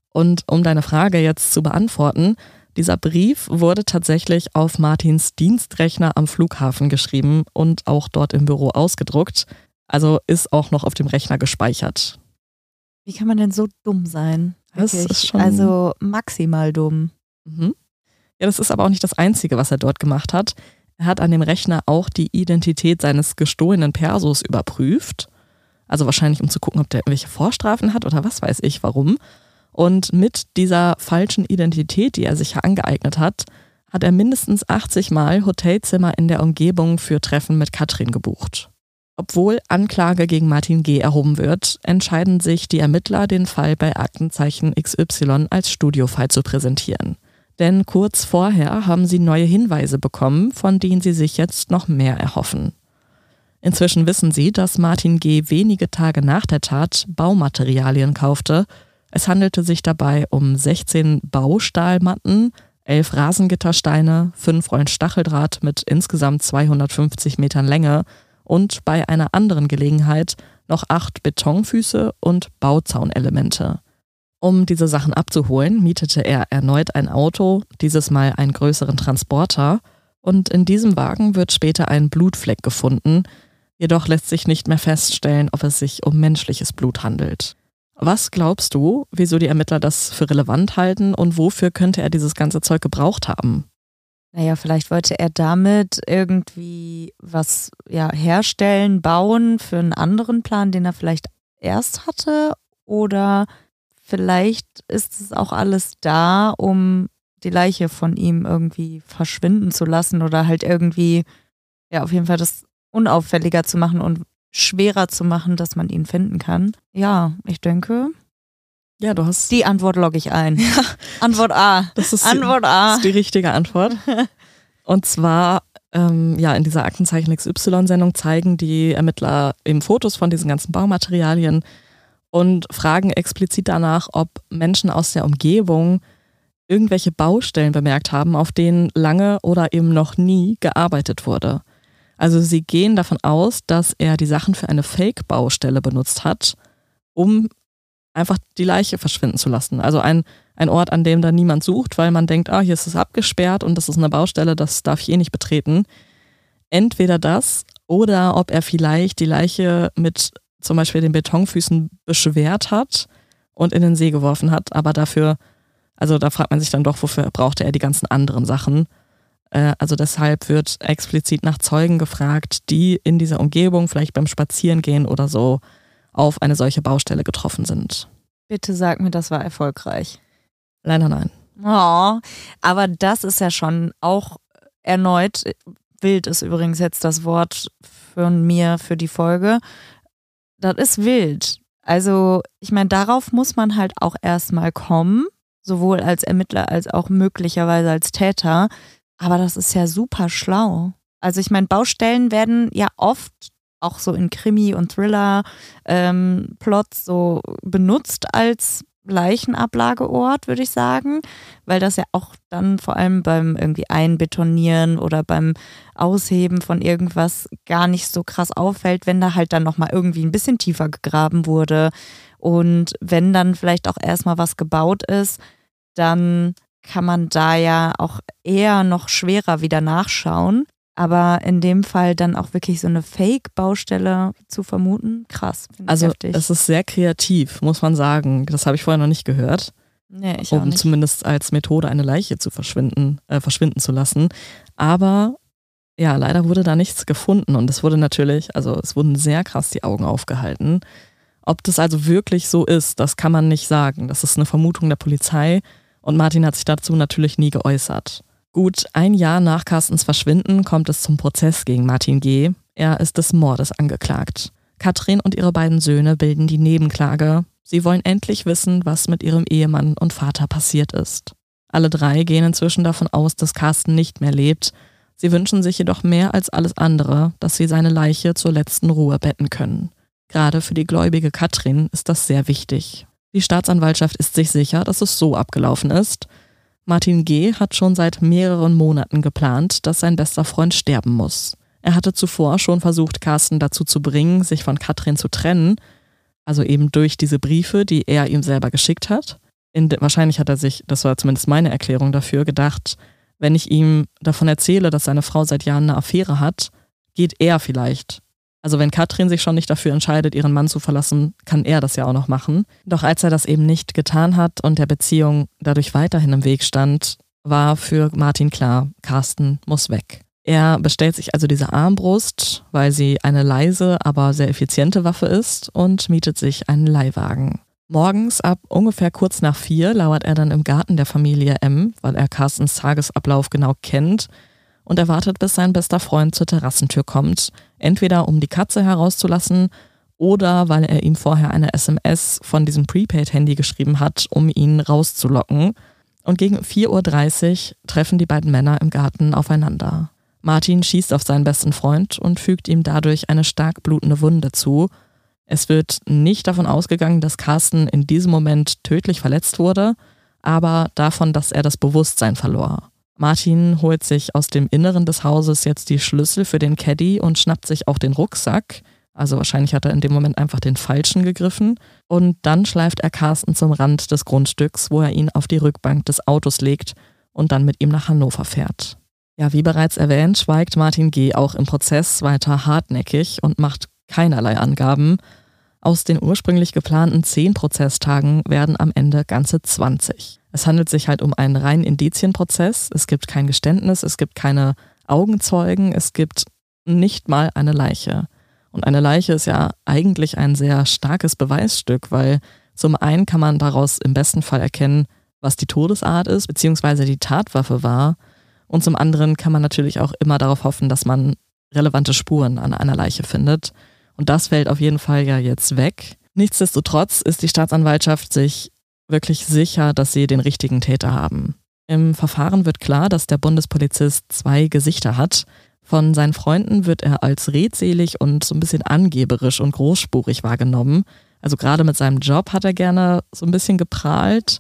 Und um deine Frage jetzt zu beantworten, dieser Brief wurde tatsächlich auf Martins Dienstrechner am Flughafen geschrieben und auch dort im Büro ausgedruckt. Also ist auch noch auf dem Rechner gespeichert. Wie kann man denn so dumm sein? Das ist schon also maximal dumm. Mhm. Ja, das ist aber auch nicht das Einzige, was er dort gemacht hat. Er hat an dem Rechner auch die Identität seines gestohlenen Persos überprüft. Also wahrscheinlich, um zu gucken, ob der irgendwelche Vorstrafen hat oder was weiß ich warum. Und mit dieser falschen Identität, die er sich angeeignet hat, hat er mindestens 80 Mal Hotelzimmer in der Umgebung für Treffen mit Katrin gebucht. Obwohl Anklage gegen Martin G. erhoben wird, entscheiden sich die Ermittler, den Fall bei Aktenzeichen XY als Studiofall zu präsentieren. Denn kurz vorher haben sie neue Hinweise bekommen, von denen sie sich jetzt noch mehr erhoffen. Inzwischen wissen sie, dass Martin G. wenige Tage nach der Tat Baumaterialien kaufte es handelte sich dabei um 16 Baustahlmatten, 11 Rasengittersteine, 5 Rollen Stacheldraht mit insgesamt 250 Metern Länge und bei einer anderen Gelegenheit noch 8 Betonfüße und Bauzaunelemente. Um diese Sachen abzuholen, mietete er erneut ein Auto, dieses Mal einen größeren Transporter, und in diesem Wagen wird später ein Blutfleck gefunden, jedoch lässt sich nicht mehr feststellen, ob es sich um menschliches Blut handelt. Was glaubst du, wieso die Ermittler das für relevant halten und wofür könnte er dieses ganze Zeug gebraucht haben? Naja, vielleicht wollte er damit irgendwie was ja, herstellen, bauen für einen anderen Plan, den er vielleicht erst hatte. Oder vielleicht ist es auch alles da, um die Leiche von ihm irgendwie verschwinden zu lassen oder halt irgendwie, ja, auf jeden Fall das unauffälliger zu machen und schwerer zu machen, dass man ihn finden kann. Ja, ich denke. Ja, du hast. Die Antwort logge ich ein. Ja. Antwort A. Das ist Antwort A. Das ist die richtige Antwort. Und zwar, ähm, ja, in dieser Aktenzeichen XY-Sendung zeigen die Ermittler eben Fotos von diesen ganzen Baumaterialien und fragen explizit danach, ob Menschen aus der Umgebung irgendwelche Baustellen bemerkt haben, auf denen lange oder eben noch nie gearbeitet wurde. Also sie gehen davon aus, dass er die Sachen für eine Fake-Baustelle benutzt hat, um einfach die Leiche verschwinden zu lassen. Also ein, ein Ort, an dem da niemand sucht, weil man denkt, ah, hier ist es abgesperrt und das ist eine Baustelle, das darf ich eh nicht betreten. Entweder das oder ob er vielleicht die Leiche mit zum Beispiel den Betonfüßen beschwert hat und in den See geworfen hat, aber dafür, also da fragt man sich dann doch, wofür brauchte er die ganzen anderen Sachen. Äh, also deshalb wird explizit nach Zeugen gefragt, die in dieser Umgebung, vielleicht beim Spazierengehen oder so, auf eine solche Baustelle getroffen sind. Bitte sag mir, das war erfolgreich. Leider nein. Oh, aber das ist ja schon auch erneut, wild ist übrigens jetzt das Wort von mir für die Folge. Das ist wild. Also, ich meine, darauf muss man halt auch erstmal kommen, sowohl als Ermittler als auch möglicherweise als Täter. Aber das ist ja super schlau. Also, ich meine, Baustellen werden ja oft auch so in Krimi- und Thriller-Plots ähm, so benutzt als Leichenablageort, würde ich sagen, weil das ja auch dann vor allem beim irgendwie Einbetonieren oder beim Ausheben von irgendwas gar nicht so krass auffällt, wenn da halt dann nochmal irgendwie ein bisschen tiefer gegraben wurde und wenn dann vielleicht auch erstmal was gebaut ist, dann kann man da ja auch eher noch schwerer wieder nachschauen. Aber in dem Fall dann auch wirklich so eine Fake-Baustelle zu vermuten, krass. Also heftig. es ist sehr kreativ, muss man sagen. Das habe ich vorher noch nicht gehört. Nee, ich um zumindest als Methode eine Leiche zu verschwinden, äh, verschwinden zu lassen. Aber ja, leider wurde da nichts gefunden und es wurde natürlich, also es wurden sehr krass die Augen aufgehalten. Ob das also wirklich so ist, das kann man nicht sagen. Das ist eine Vermutung der Polizei und Martin hat sich dazu natürlich nie geäußert. Gut ein Jahr nach Carstens Verschwinden kommt es zum Prozess gegen Martin G. Er ist des Mordes angeklagt. Katrin und ihre beiden Söhne bilden die Nebenklage. Sie wollen endlich wissen, was mit ihrem Ehemann und Vater passiert ist. Alle drei gehen inzwischen davon aus, dass Carsten nicht mehr lebt. Sie wünschen sich jedoch mehr als alles andere, dass sie seine Leiche zur letzten Ruhe betten können. Gerade für die gläubige Katrin ist das sehr wichtig. Die Staatsanwaltschaft ist sich sicher, dass es so abgelaufen ist. Martin G. hat schon seit mehreren Monaten geplant, dass sein bester Freund sterben muss. Er hatte zuvor schon versucht, Carsten dazu zu bringen, sich von Katrin zu trennen, also eben durch diese Briefe, die er ihm selber geschickt hat. De, wahrscheinlich hat er sich, das war zumindest meine Erklärung dafür, gedacht, wenn ich ihm davon erzähle, dass seine Frau seit Jahren eine Affäre hat, geht er vielleicht also wenn Katrin sich schon nicht dafür entscheidet, ihren Mann zu verlassen, kann er das ja auch noch machen. Doch als er das eben nicht getan hat und der Beziehung dadurch weiterhin im Weg stand, war für Martin klar, Carsten muss weg. Er bestellt sich also diese Armbrust, weil sie eine leise, aber sehr effiziente Waffe ist und mietet sich einen Leihwagen. Morgens ab ungefähr kurz nach vier lauert er dann im Garten der Familie M, weil er Carstens Tagesablauf genau kennt und er wartet, bis sein bester Freund zur Terrassentür kommt, entweder um die Katze herauszulassen oder weil er ihm vorher eine SMS von diesem Prepaid-Handy geschrieben hat, um ihn rauszulocken. Und gegen 4.30 Uhr treffen die beiden Männer im Garten aufeinander. Martin schießt auf seinen besten Freund und fügt ihm dadurch eine stark blutende Wunde zu. Es wird nicht davon ausgegangen, dass Carsten in diesem Moment tödlich verletzt wurde, aber davon, dass er das Bewusstsein verlor. Martin holt sich aus dem Inneren des Hauses jetzt die Schlüssel für den Caddy und schnappt sich auch den Rucksack. Also wahrscheinlich hat er in dem Moment einfach den falschen gegriffen. Und dann schleift er Carsten zum Rand des Grundstücks, wo er ihn auf die Rückbank des Autos legt und dann mit ihm nach Hannover fährt. Ja, wie bereits erwähnt, schweigt Martin G. auch im Prozess weiter hartnäckig und macht keinerlei Angaben. Aus den ursprünglich geplanten zehn Prozesstagen werden am Ende ganze 20. Es handelt sich halt um einen reinen Indizienprozess. Es gibt kein Geständnis, es gibt keine Augenzeugen, es gibt nicht mal eine Leiche. Und eine Leiche ist ja eigentlich ein sehr starkes Beweisstück, weil zum einen kann man daraus im besten Fall erkennen, was die Todesart ist, beziehungsweise die Tatwaffe war. Und zum anderen kann man natürlich auch immer darauf hoffen, dass man relevante Spuren an einer Leiche findet. Und das fällt auf jeden Fall ja jetzt weg. Nichtsdestotrotz ist die Staatsanwaltschaft sich wirklich sicher, dass sie den richtigen Täter haben. Im Verfahren wird klar, dass der Bundespolizist zwei Gesichter hat. Von seinen Freunden wird er als redselig und so ein bisschen angeberisch und großspurig wahrgenommen. Also gerade mit seinem Job hat er gerne so ein bisschen geprahlt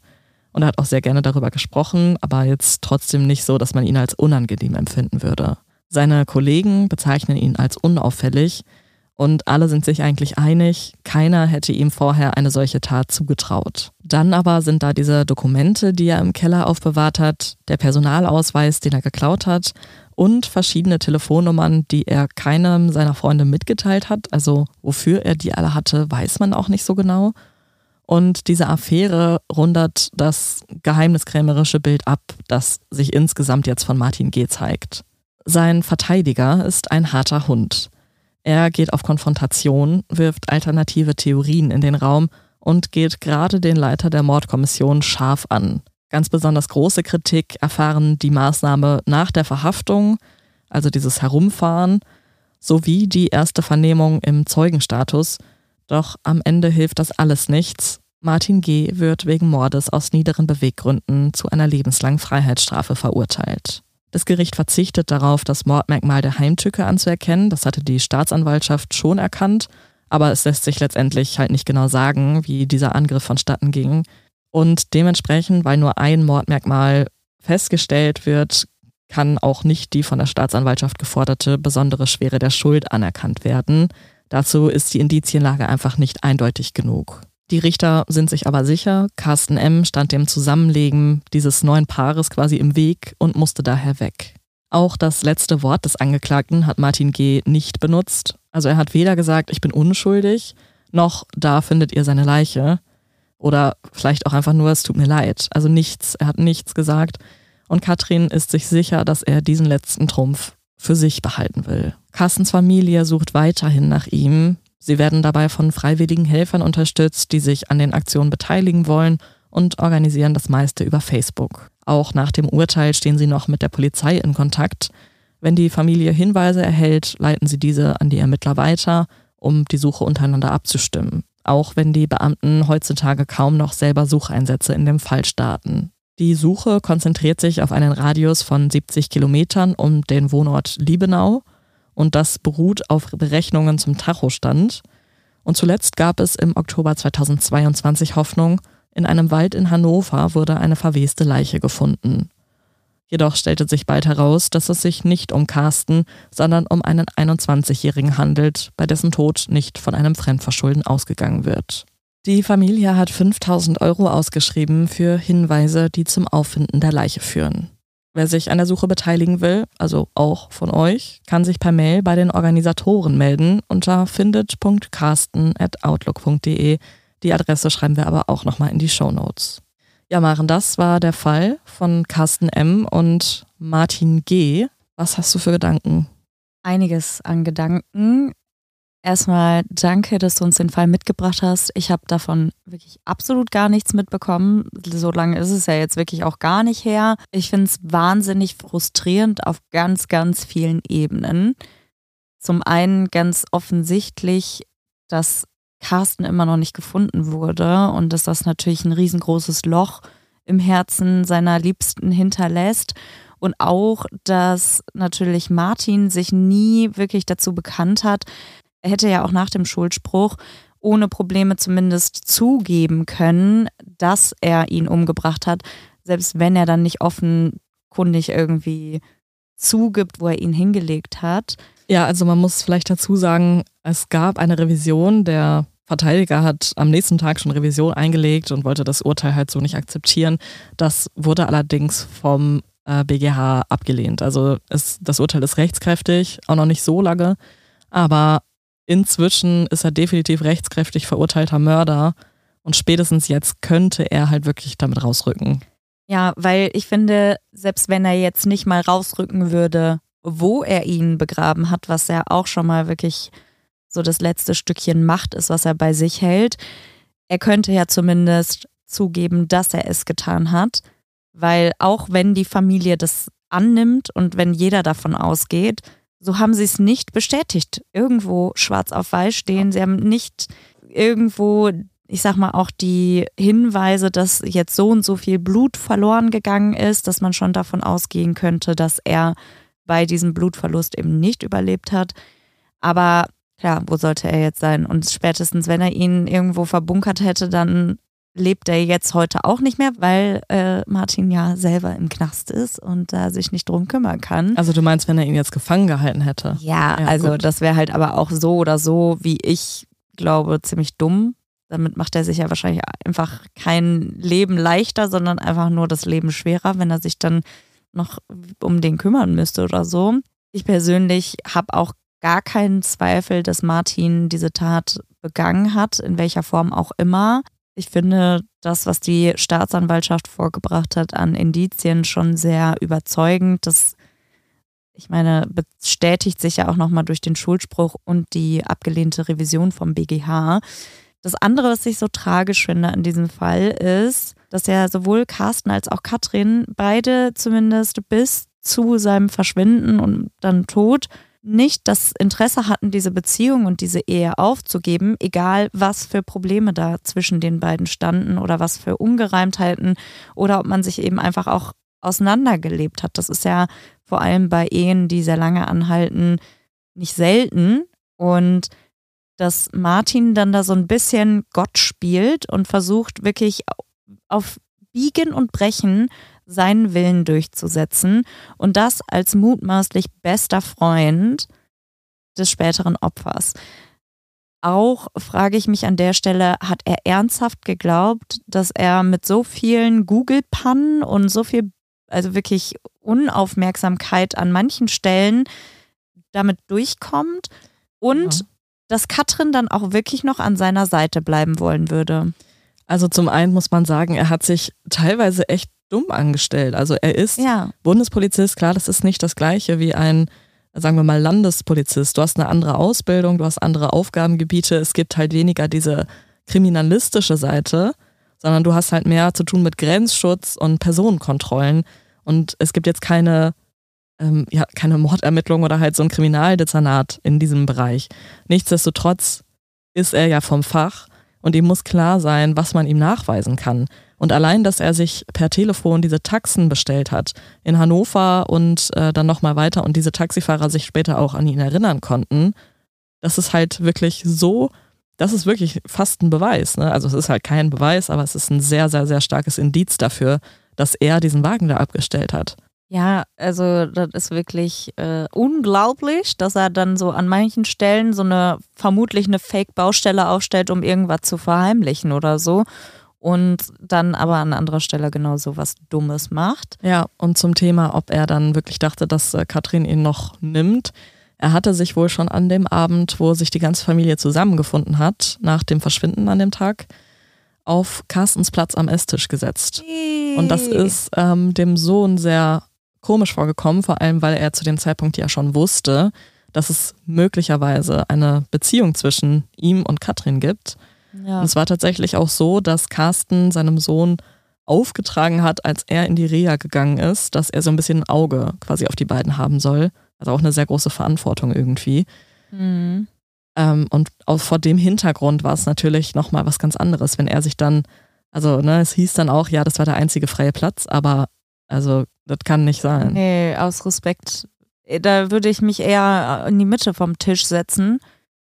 und er hat auch sehr gerne darüber gesprochen, aber jetzt trotzdem nicht so, dass man ihn als unangenehm empfinden würde. Seine Kollegen bezeichnen ihn als unauffällig und alle sind sich eigentlich einig, keiner hätte ihm vorher eine solche Tat zugetraut. Dann aber sind da diese Dokumente, die er im Keller aufbewahrt hat, der Personalausweis, den er geklaut hat und verschiedene Telefonnummern, die er keinem seiner Freunde mitgeteilt hat. Also wofür er die alle hatte, weiß man auch nicht so genau. Und diese Affäre rundert das geheimniskrämerische Bild ab, das sich insgesamt jetzt von Martin G. zeigt. Sein Verteidiger ist ein harter Hund. Er geht auf Konfrontation, wirft alternative Theorien in den Raum und geht gerade den Leiter der Mordkommission scharf an. Ganz besonders große Kritik erfahren die Maßnahme nach der Verhaftung, also dieses Herumfahren, sowie die erste Vernehmung im Zeugenstatus. Doch am Ende hilft das alles nichts. Martin G. wird wegen Mordes aus niederen Beweggründen zu einer lebenslangen Freiheitsstrafe verurteilt. Das Gericht verzichtet darauf, das Mordmerkmal der Heimtücke anzuerkennen. Das hatte die Staatsanwaltschaft schon erkannt. Aber es lässt sich letztendlich halt nicht genau sagen, wie dieser Angriff vonstatten ging. Und dementsprechend, weil nur ein Mordmerkmal festgestellt wird, kann auch nicht die von der Staatsanwaltschaft geforderte besondere Schwere der Schuld anerkannt werden. Dazu ist die Indizienlage einfach nicht eindeutig genug. Die Richter sind sich aber sicher, Carsten M. stand dem Zusammenlegen dieses neuen Paares quasi im Weg und musste daher weg. Auch das letzte Wort des Angeklagten hat Martin G. nicht benutzt. Also er hat weder gesagt, ich bin unschuldig, noch da findet ihr seine Leiche. Oder vielleicht auch einfach nur, es tut mir leid. Also nichts, er hat nichts gesagt. Und Katrin ist sich sicher, dass er diesen letzten Trumpf für sich behalten will. Carstens Familie sucht weiterhin nach ihm, Sie werden dabei von freiwilligen Helfern unterstützt, die sich an den Aktionen beteiligen wollen und organisieren das meiste über Facebook. Auch nach dem Urteil stehen sie noch mit der Polizei in Kontakt. Wenn die Familie Hinweise erhält, leiten sie diese an die Ermittler weiter, um die Suche untereinander abzustimmen. Auch wenn die Beamten heutzutage kaum noch selber Sucheinsätze in dem Fall starten. Die Suche konzentriert sich auf einen Radius von 70 Kilometern um den Wohnort Liebenau und das beruht auf Berechnungen zum Tachostand. Und zuletzt gab es im Oktober 2022 Hoffnung, in einem Wald in Hannover wurde eine verweste Leiche gefunden. Jedoch stellte sich bald heraus, dass es sich nicht um Carsten, sondern um einen 21-Jährigen handelt, bei dessen Tod nicht von einem Fremdverschulden ausgegangen wird. Die Familie hat 5000 Euro ausgeschrieben für Hinweise, die zum Auffinden der Leiche führen. Wer sich an der Suche beteiligen will, also auch von euch, kann sich per Mail bei den Organisatoren melden unter findet.carsten.outlook.de. Die Adresse schreiben wir aber auch nochmal in die Show Notes. Ja, Maren, das war der Fall von Carsten M. und Martin G. Was hast du für Gedanken? Einiges an Gedanken. Erstmal danke, dass du uns den Fall mitgebracht hast. Ich habe davon wirklich absolut gar nichts mitbekommen. So lange ist es ja jetzt wirklich auch gar nicht her. Ich finde es wahnsinnig frustrierend auf ganz, ganz vielen Ebenen. Zum einen ganz offensichtlich, dass Carsten immer noch nicht gefunden wurde und dass das natürlich ein riesengroßes Loch im Herzen seiner Liebsten hinterlässt. Und auch, dass natürlich Martin sich nie wirklich dazu bekannt hat, er hätte ja auch nach dem Schuldspruch ohne Probleme zumindest zugeben können, dass er ihn umgebracht hat, selbst wenn er dann nicht offenkundig irgendwie zugibt, wo er ihn hingelegt hat. Ja, also man muss vielleicht dazu sagen, es gab eine Revision. Der Verteidiger hat am nächsten Tag schon Revision eingelegt und wollte das Urteil halt so nicht akzeptieren. Das wurde allerdings vom äh, BGH abgelehnt. Also es, das Urteil ist rechtskräftig, auch noch nicht so lange, aber inzwischen ist er definitiv rechtskräftig verurteilter Mörder und spätestens jetzt könnte er halt wirklich damit rausrücken. Ja, weil ich finde, selbst wenn er jetzt nicht mal rausrücken würde, wo er ihn begraben hat, was ja auch schon mal wirklich so das letzte Stückchen Macht ist, was er bei sich hält, er könnte ja zumindest zugeben, dass er es getan hat, weil auch wenn die Familie das annimmt und wenn jeder davon ausgeht, so haben sie es nicht bestätigt. Irgendwo schwarz auf weiß stehen. Sie haben nicht irgendwo, ich sag mal, auch die Hinweise, dass jetzt so und so viel Blut verloren gegangen ist, dass man schon davon ausgehen könnte, dass er bei diesem Blutverlust eben nicht überlebt hat. Aber ja, wo sollte er jetzt sein? Und spätestens, wenn er ihn irgendwo verbunkert hätte, dann lebt er jetzt heute auch nicht mehr, weil äh, Martin ja selber im Knast ist und da sich nicht drum kümmern kann. Also du meinst, wenn er ihn jetzt gefangen gehalten hätte? Ja, ja also gut. das wäre halt aber auch so oder so, wie ich glaube, ziemlich dumm. Damit macht er sich ja wahrscheinlich einfach kein Leben leichter, sondern einfach nur das Leben schwerer, wenn er sich dann noch um den kümmern müsste oder so. Ich persönlich habe auch gar keinen Zweifel, dass Martin diese Tat begangen hat, in welcher Form auch immer. Ich finde das, was die Staatsanwaltschaft vorgebracht hat an Indizien, schon sehr überzeugend. Das, ich meine, bestätigt sich ja auch nochmal durch den Schuldspruch und die abgelehnte Revision vom BGH. Das andere, was ich so tragisch finde an diesem Fall, ist, dass ja sowohl Carsten als auch Katrin beide zumindest bis zu seinem Verschwinden und dann Tod nicht das Interesse hatten, diese Beziehung und diese Ehe aufzugeben, egal was für Probleme da zwischen den beiden standen oder was für Ungereimtheiten oder ob man sich eben einfach auch auseinandergelebt hat. Das ist ja vor allem bei Ehen, die sehr lange anhalten, nicht selten. Und dass Martin dann da so ein bisschen Gott spielt und versucht wirklich auf Biegen und Brechen seinen Willen durchzusetzen und das als mutmaßlich bester Freund des späteren Opfers. Auch frage ich mich an der Stelle, hat er ernsthaft geglaubt, dass er mit so vielen Google-Pannen und so viel, also wirklich Unaufmerksamkeit an manchen Stellen damit durchkommt und ja. dass Katrin dann auch wirklich noch an seiner Seite bleiben wollen würde? Also zum einen muss man sagen, er hat sich teilweise echt dumm angestellt. Also er ist ja. Bundespolizist, klar, das ist nicht das gleiche wie ein, sagen wir mal, Landespolizist. Du hast eine andere Ausbildung, du hast andere Aufgabengebiete, es gibt halt weniger diese kriminalistische Seite, sondern du hast halt mehr zu tun mit Grenzschutz und Personenkontrollen. Und es gibt jetzt keine, ähm, ja, keine Mordermittlung oder halt so ein Kriminaldezernat in diesem Bereich. Nichtsdestotrotz ist er ja vom Fach und ihm muss klar sein, was man ihm nachweisen kann. Und allein, dass er sich per Telefon diese Taxen bestellt hat in Hannover und äh, dann nochmal weiter und diese Taxifahrer sich später auch an ihn erinnern konnten, das ist halt wirklich so, das ist wirklich fast ein Beweis. Ne? Also es ist halt kein Beweis, aber es ist ein sehr, sehr, sehr starkes Indiz dafür, dass er diesen Wagen da abgestellt hat. Ja, also das ist wirklich äh, unglaublich, dass er dann so an manchen Stellen so eine vermutlich eine Fake-Baustelle aufstellt, um irgendwas zu verheimlichen oder so. Und dann aber an anderer Stelle genau so was Dummes macht. Ja, und zum Thema, ob er dann wirklich dachte, dass äh, Katrin ihn noch nimmt. Er hatte sich wohl schon an dem Abend, wo sich die ganze Familie zusammengefunden hat, nach dem Verschwinden an dem Tag, auf Carstens Platz am Esstisch gesetzt. Und das ist ähm, dem Sohn sehr komisch vorgekommen, vor allem weil er zu dem Zeitpunkt ja schon wusste, dass es möglicherweise eine Beziehung zwischen ihm und Katrin gibt. Ja. Und es war tatsächlich auch so, dass Carsten seinem Sohn aufgetragen hat, als er in die Reha gegangen ist, dass er so ein bisschen ein Auge quasi auf die beiden haben soll. Also auch eine sehr große Verantwortung irgendwie. Mhm. Ähm, und auch vor dem Hintergrund war es natürlich nochmal was ganz anderes, wenn er sich dann, also ne, es hieß dann auch, ja, das war der einzige freie Platz, aber also das kann nicht sein. Nee, aus Respekt. Äh, da würde ich mich eher in die Mitte vom Tisch setzen,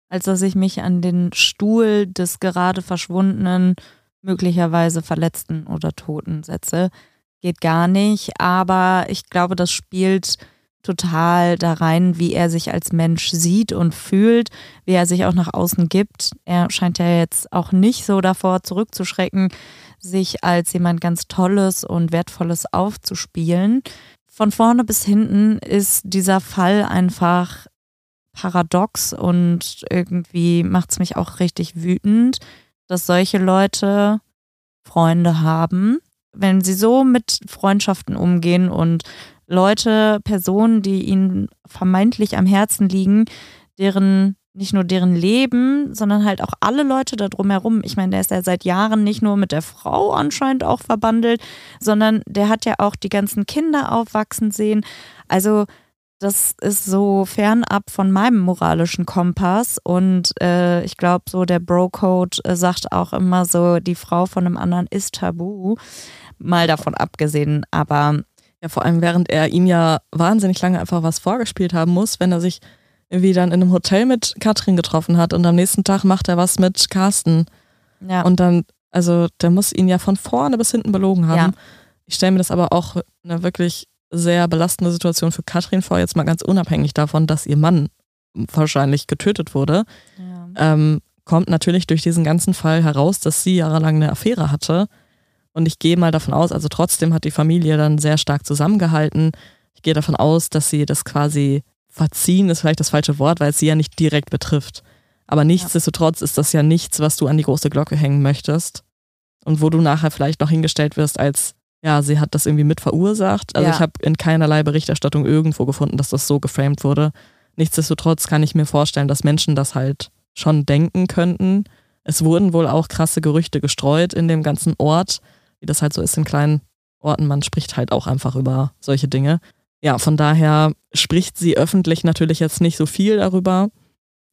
als dass ich mich an den Stuhl des gerade verschwundenen, möglicherweise Verletzten oder Toten setze. Geht gar nicht, aber ich glaube, das spielt total da rein, wie er sich als Mensch sieht und fühlt, wie er sich auch nach außen gibt. Er scheint ja jetzt auch nicht so davor zurückzuschrecken, sich als jemand ganz Tolles und Wertvolles aufzuspielen. Von vorne bis hinten ist dieser Fall einfach paradox und irgendwie macht es mich auch richtig wütend, dass solche Leute Freunde haben. Wenn sie so mit Freundschaften umgehen und Leute, Personen, die ihnen vermeintlich am Herzen liegen, deren nicht nur deren Leben, sondern halt auch alle Leute da drumherum. Ich meine, der ist ja seit Jahren nicht nur mit der Frau anscheinend auch verbandelt, sondern der hat ja auch die ganzen Kinder aufwachsen sehen. Also das ist so fernab von meinem moralischen Kompass und äh, ich glaube, so der Bro-Code äh, sagt auch immer so, die Frau von einem anderen ist tabu. Mal davon abgesehen, aber. Ja, vor allem während er ihm ja wahnsinnig lange einfach was vorgespielt haben muss, wenn er sich irgendwie dann in einem Hotel mit Katrin getroffen hat und am nächsten Tag macht er was mit Carsten. Ja. Und dann Also der muss ihn ja von vorne bis hinten belogen haben. Ja. Ich stelle mir das aber auch eine wirklich sehr belastende Situation für Katrin vor, jetzt mal ganz unabhängig davon, dass ihr Mann wahrscheinlich getötet wurde. Ja. Ähm, kommt natürlich durch diesen ganzen Fall heraus, dass sie jahrelang eine Affäre hatte. Und ich gehe mal davon aus, also trotzdem hat die Familie dann sehr stark zusammengehalten. Ich gehe davon aus, dass sie das quasi verziehen, ist vielleicht das falsche Wort, weil es sie ja nicht direkt betrifft. Aber nichtsdestotrotz ist das ja nichts, was du an die große Glocke hängen möchtest. Und wo du nachher vielleicht noch hingestellt wirst als, ja, sie hat das irgendwie mit verursacht. Also Ja. ich habe in keinerlei Berichterstattung irgendwo gefunden, dass das so geframed wurde. Nichtsdestotrotz kann ich mir vorstellen, dass Menschen das halt schon denken könnten. Es wurden wohl auch krasse Gerüchte gestreut in dem ganzen Ort, wie das halt so ist in kleinen Orten. Man spricht halt auch einfach über solche Dinge. Ja, von daher spricht sie öffentlich natürlich jetzt nicht so viel darüber.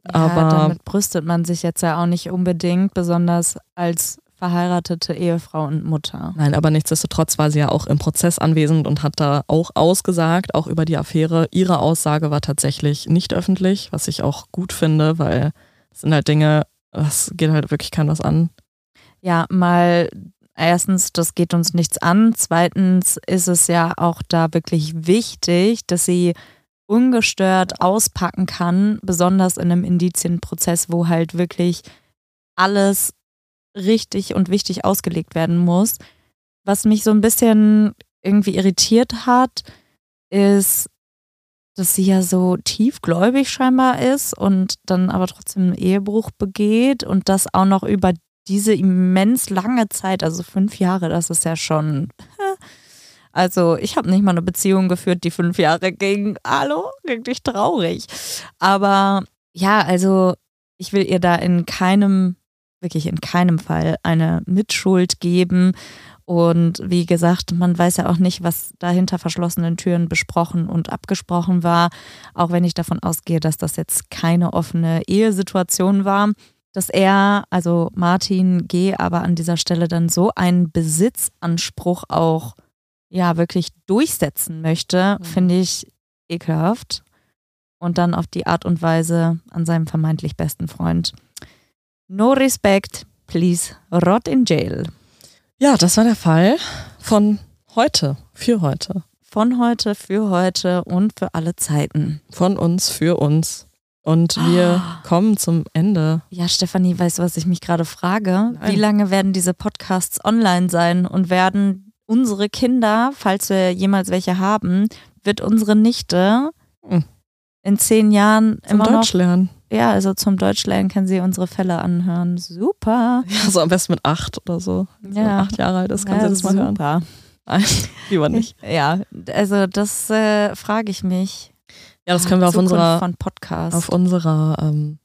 Aber- ja, damit brüstet man sich jetzt ja auch nicht unbedingt, besonders als verheiratete Ehefrau und Mutter. Nein, aber nichtsdestotrotz war sie ja auch im Prozess anwesend und hat da auch ausgesagt, auch über die Affäre. Ihre Aussage war tatsächlich nicht öffentlich, was ich auch gut finde, weil es sind halt Dinge, das geht halt wirklich kein was an. Ja, mal erstens, das geht uns nichts an. Zweitens ist es ja auch da wirklich wichtig, dass sie ungestört auspacken kann, besonders in einem Indizienprozess, wo halt wirklich alles richtig und wichtig ausgelegt werden muss. Was mich so ein bisschen irgendwie irritiert hat, ist, dass sie ja so tiefgläubig scheinbar ist und dann aber trotzdem einen Ehebruch begeht und das auch noch über diese immens lange Zeit, also fünf Jahre, das ist ja schon. Also, ich habe nicht mal eine Beziehung geführt, die fünf Jahre ging. Hallo? Wirklich traurig. Aber ja, also, ich will ihr da in keinem, wirklich in keinem Fall eine Mitschuld geben. Und wie gesagt, man weiß ja auch nicht, was da hinter verschlossenen Türen besprochen und abgesprochen war. Auch wenn ich davon ausgehe, dass das jetzt keine offene Ehesituation war dass er, also Martin G., aber an dieser Stelle dann so einen Besitzanspruch auch ja wirklich durchsetzen möchte, Mhm. finde ich ekelhaft. Und dann auf die Art und Weise an seinem vermeintlich besten Freund. No respect, please, rot in jail. Ja, das war der Fall von heute, für heute. Von heute, für heute und für alle Zeiten. Von uns, für uns. Und wir Ah. kommen zum Ende. Ja, Stefanie, weißt du, was ich mich gerade frage? Nein. Wie lange werden diese Podcasts online sein und werden unsere Kinder, falls wir jemals welche haben, wird unsere Nichte Hm. in zehn Jahren Zum immer Deutsch lernen. Ja, also zum Deutschlernen kann sie unsere Fälle anhören. Super. Ja, so am besten mit acht oder so. Wenn sie Ja. acht Jahre alt ist, kann ja, sie das mal hören. super. Nein, lieber nicht. Ja, also das äh, frage ich mich. Ja, das können wir auf Zukunft unserer, von Podcast. auf unserer ähm,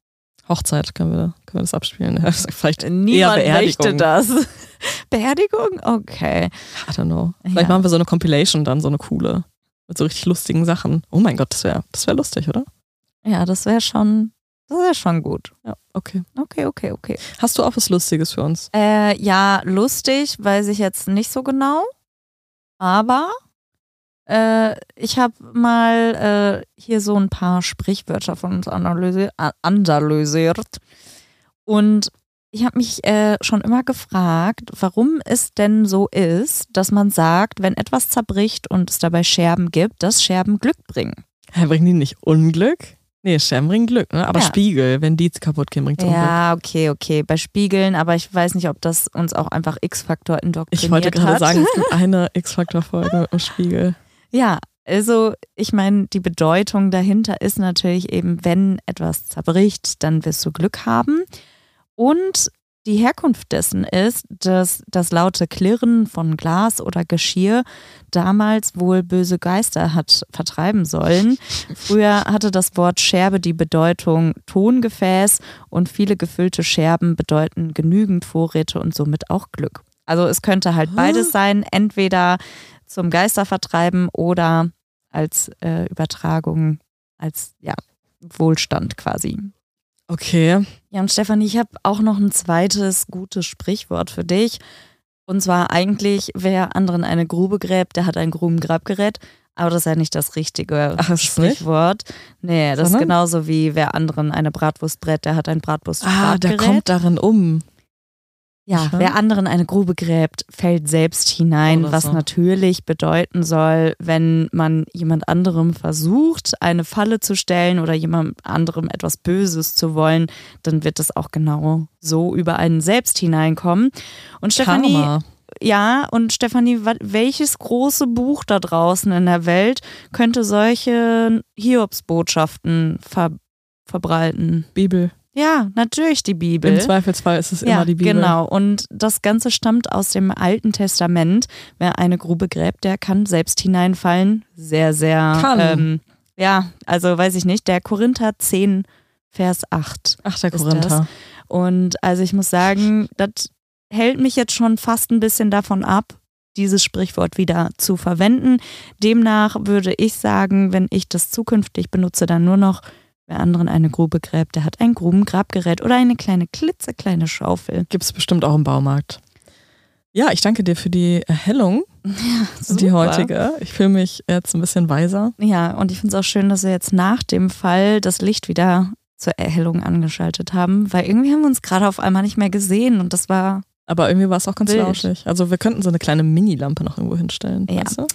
Hochzeit können wir, können wir das abspielen. Ja, Vielleicht eher Niemand Beerdigung. möchte das. Beerdigung? Okay. I don't know. Vielleicht Ja. machen wir so eine Compilation dann, so eine coole. Mit so richtig lustigen Sachen. Oh mein Gott, das wäre das wär lustig, oder? Ja, das wäre schon, das wäre schon gut. Ja, okay. Okay, okay, okay. Hast du auch was Lustiges für uns? Äh, ja, lustig, weiß ich jetzt nicht so genau. Aber äh, ich habe mal äh, hier so ein paar Sprichwörter von uns analysi a- analysiert. Und ich habe mich äh, schon immer gefragt, warum es denn so ist, dass man sagt, wenn etwas zerbricht und es dabei Scherben gibt, dass Scherben Glück bringen. Bringen die nicht Unglück? Nee, Scherben bringen Glück, ne? Aber Ja. Spiegel, wenn die kaputt gehen, bringt Unglück. Ja, okay, okay. Bei Spiegeln, aber ich weiß nicht, ob das uns auch einfach X-Faktor indoktriniert Ich wollte gerade hat. sagen, es gibt eine X-Factor-Folge im Spiegel. Ja, also ich meine, die Bedeutung dahinter ist natürlich eben, wenn etwas zerbricht, dann wirst du Glück haben. Und die Herkunft dessen ist, dass das laute Klirren von Glas oder Geschirr damals wohl böse Geister hat vertreiben sollen. Früher hatte das Wort Scherbe die Bedeutung Tongefäß und viele gefüllte Scherben bedeuten genügend Vorräte und somit auch Glück. Also es könnte halt beides sein, entweder zum Geistervertreiben oder als äh, Übertragung, als ja, Wohlstand quasi. Okay. Ja, und Stefanie, ich habe auch noch ein zweites gutes Sprichwort für dich. Und zwar eigentlich, wer anderen eine Grube gräbt, der hat ein Grubengrabgerät. Aber das ist ja nicht das richtige Ach, nicht? Sprichwort. Nee, das Sondern? ist genauso wie wer anderen eine Bratwurst brät, der hat ein Ah, Bratwurstbratgerät. der kommt darin um. Ja, Ja. wer anderen eine Grube gräbt, fällt selbst hinein, Oder was so. natürlich bedeuten soll, wenn man jemand anderem versucht, eine Falle zu stellen oder jemand anderem etwas Böses zu wollen, dann wird es auch genau so über einen selbst hineinkommen. Und Stefanie, Karma. ja, und Stefanie, welches große Buch da draußen in der Welt könnte solche Hiobsbotschaften ver verbreiten? Bibel. Ja, natürlich die Bibel. Im Zweifelsfall ist es Ja, immer die Bibel. genau. Und das Ganze stammt aus dem Alten Testament. Wer eine Grube gräbt, der kann selbst hineinfallen. Sehr, sehr. Kann. Ähm, ja, also weiß ich nicht. Der Korinther 10, Vers 8. Ach, der Korinther. Und also ich muss sagen, das hält mich jetzt schon fast ein bisschen davon ab, dieses Sprichwort wieder zu verwenden. Demnach würde ich sagen, wenn ich das zukünftig benutze, dann nur noch, wer anderen eine Grube gräbt, der hat ein Grubengrabgerät oder eine kleine klitzekleine Schaufel. Gibt es bestimmt auch im Baumarkt. Ja, ich danke dir für die Erhellung, die Super. heutige. Ich fühle mich jetzt ein bisschen weiser. Ja, und ich finde es auch schön, dass wir jetzt nach dem Fall das Licht wieder zur Erhellung angeschaltet haben, weil irgendwie haben wir uns gerade auf einmal nicht mehr gesehen und das war, Aber irgendwie war es auch ganz Wild. lauschig. Also wir könnten so eine kleine Mini-Lampe noch irgendwo hinstellen. Ja. Weißt du?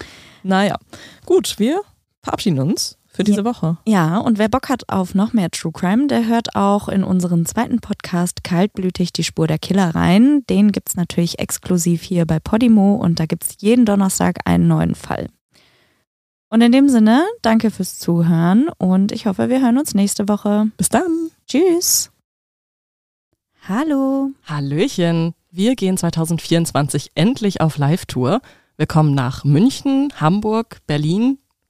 Naja, gut, wir verabschieden uns für diese Woche. ja, und wer Bock hat auf noch mehr True Crime, der hört auch in unseren zweiten Podcast Kaltblütig die Spur der Killer rein. Den gibt es natürlich exklusiv hier bei Podimo und da gibt es jeden Donnerstag einen neuen Fall. Und in dem Sinne, danke fürs Zuhören und ich hoffe, wir hören uns nächste Woche. Bis dann. Tschüss. Hallo. Hallöchen. Wir gehen 2024 endlich auf Live-Tour. Wir kommen nach München, Hamburg, Berlin,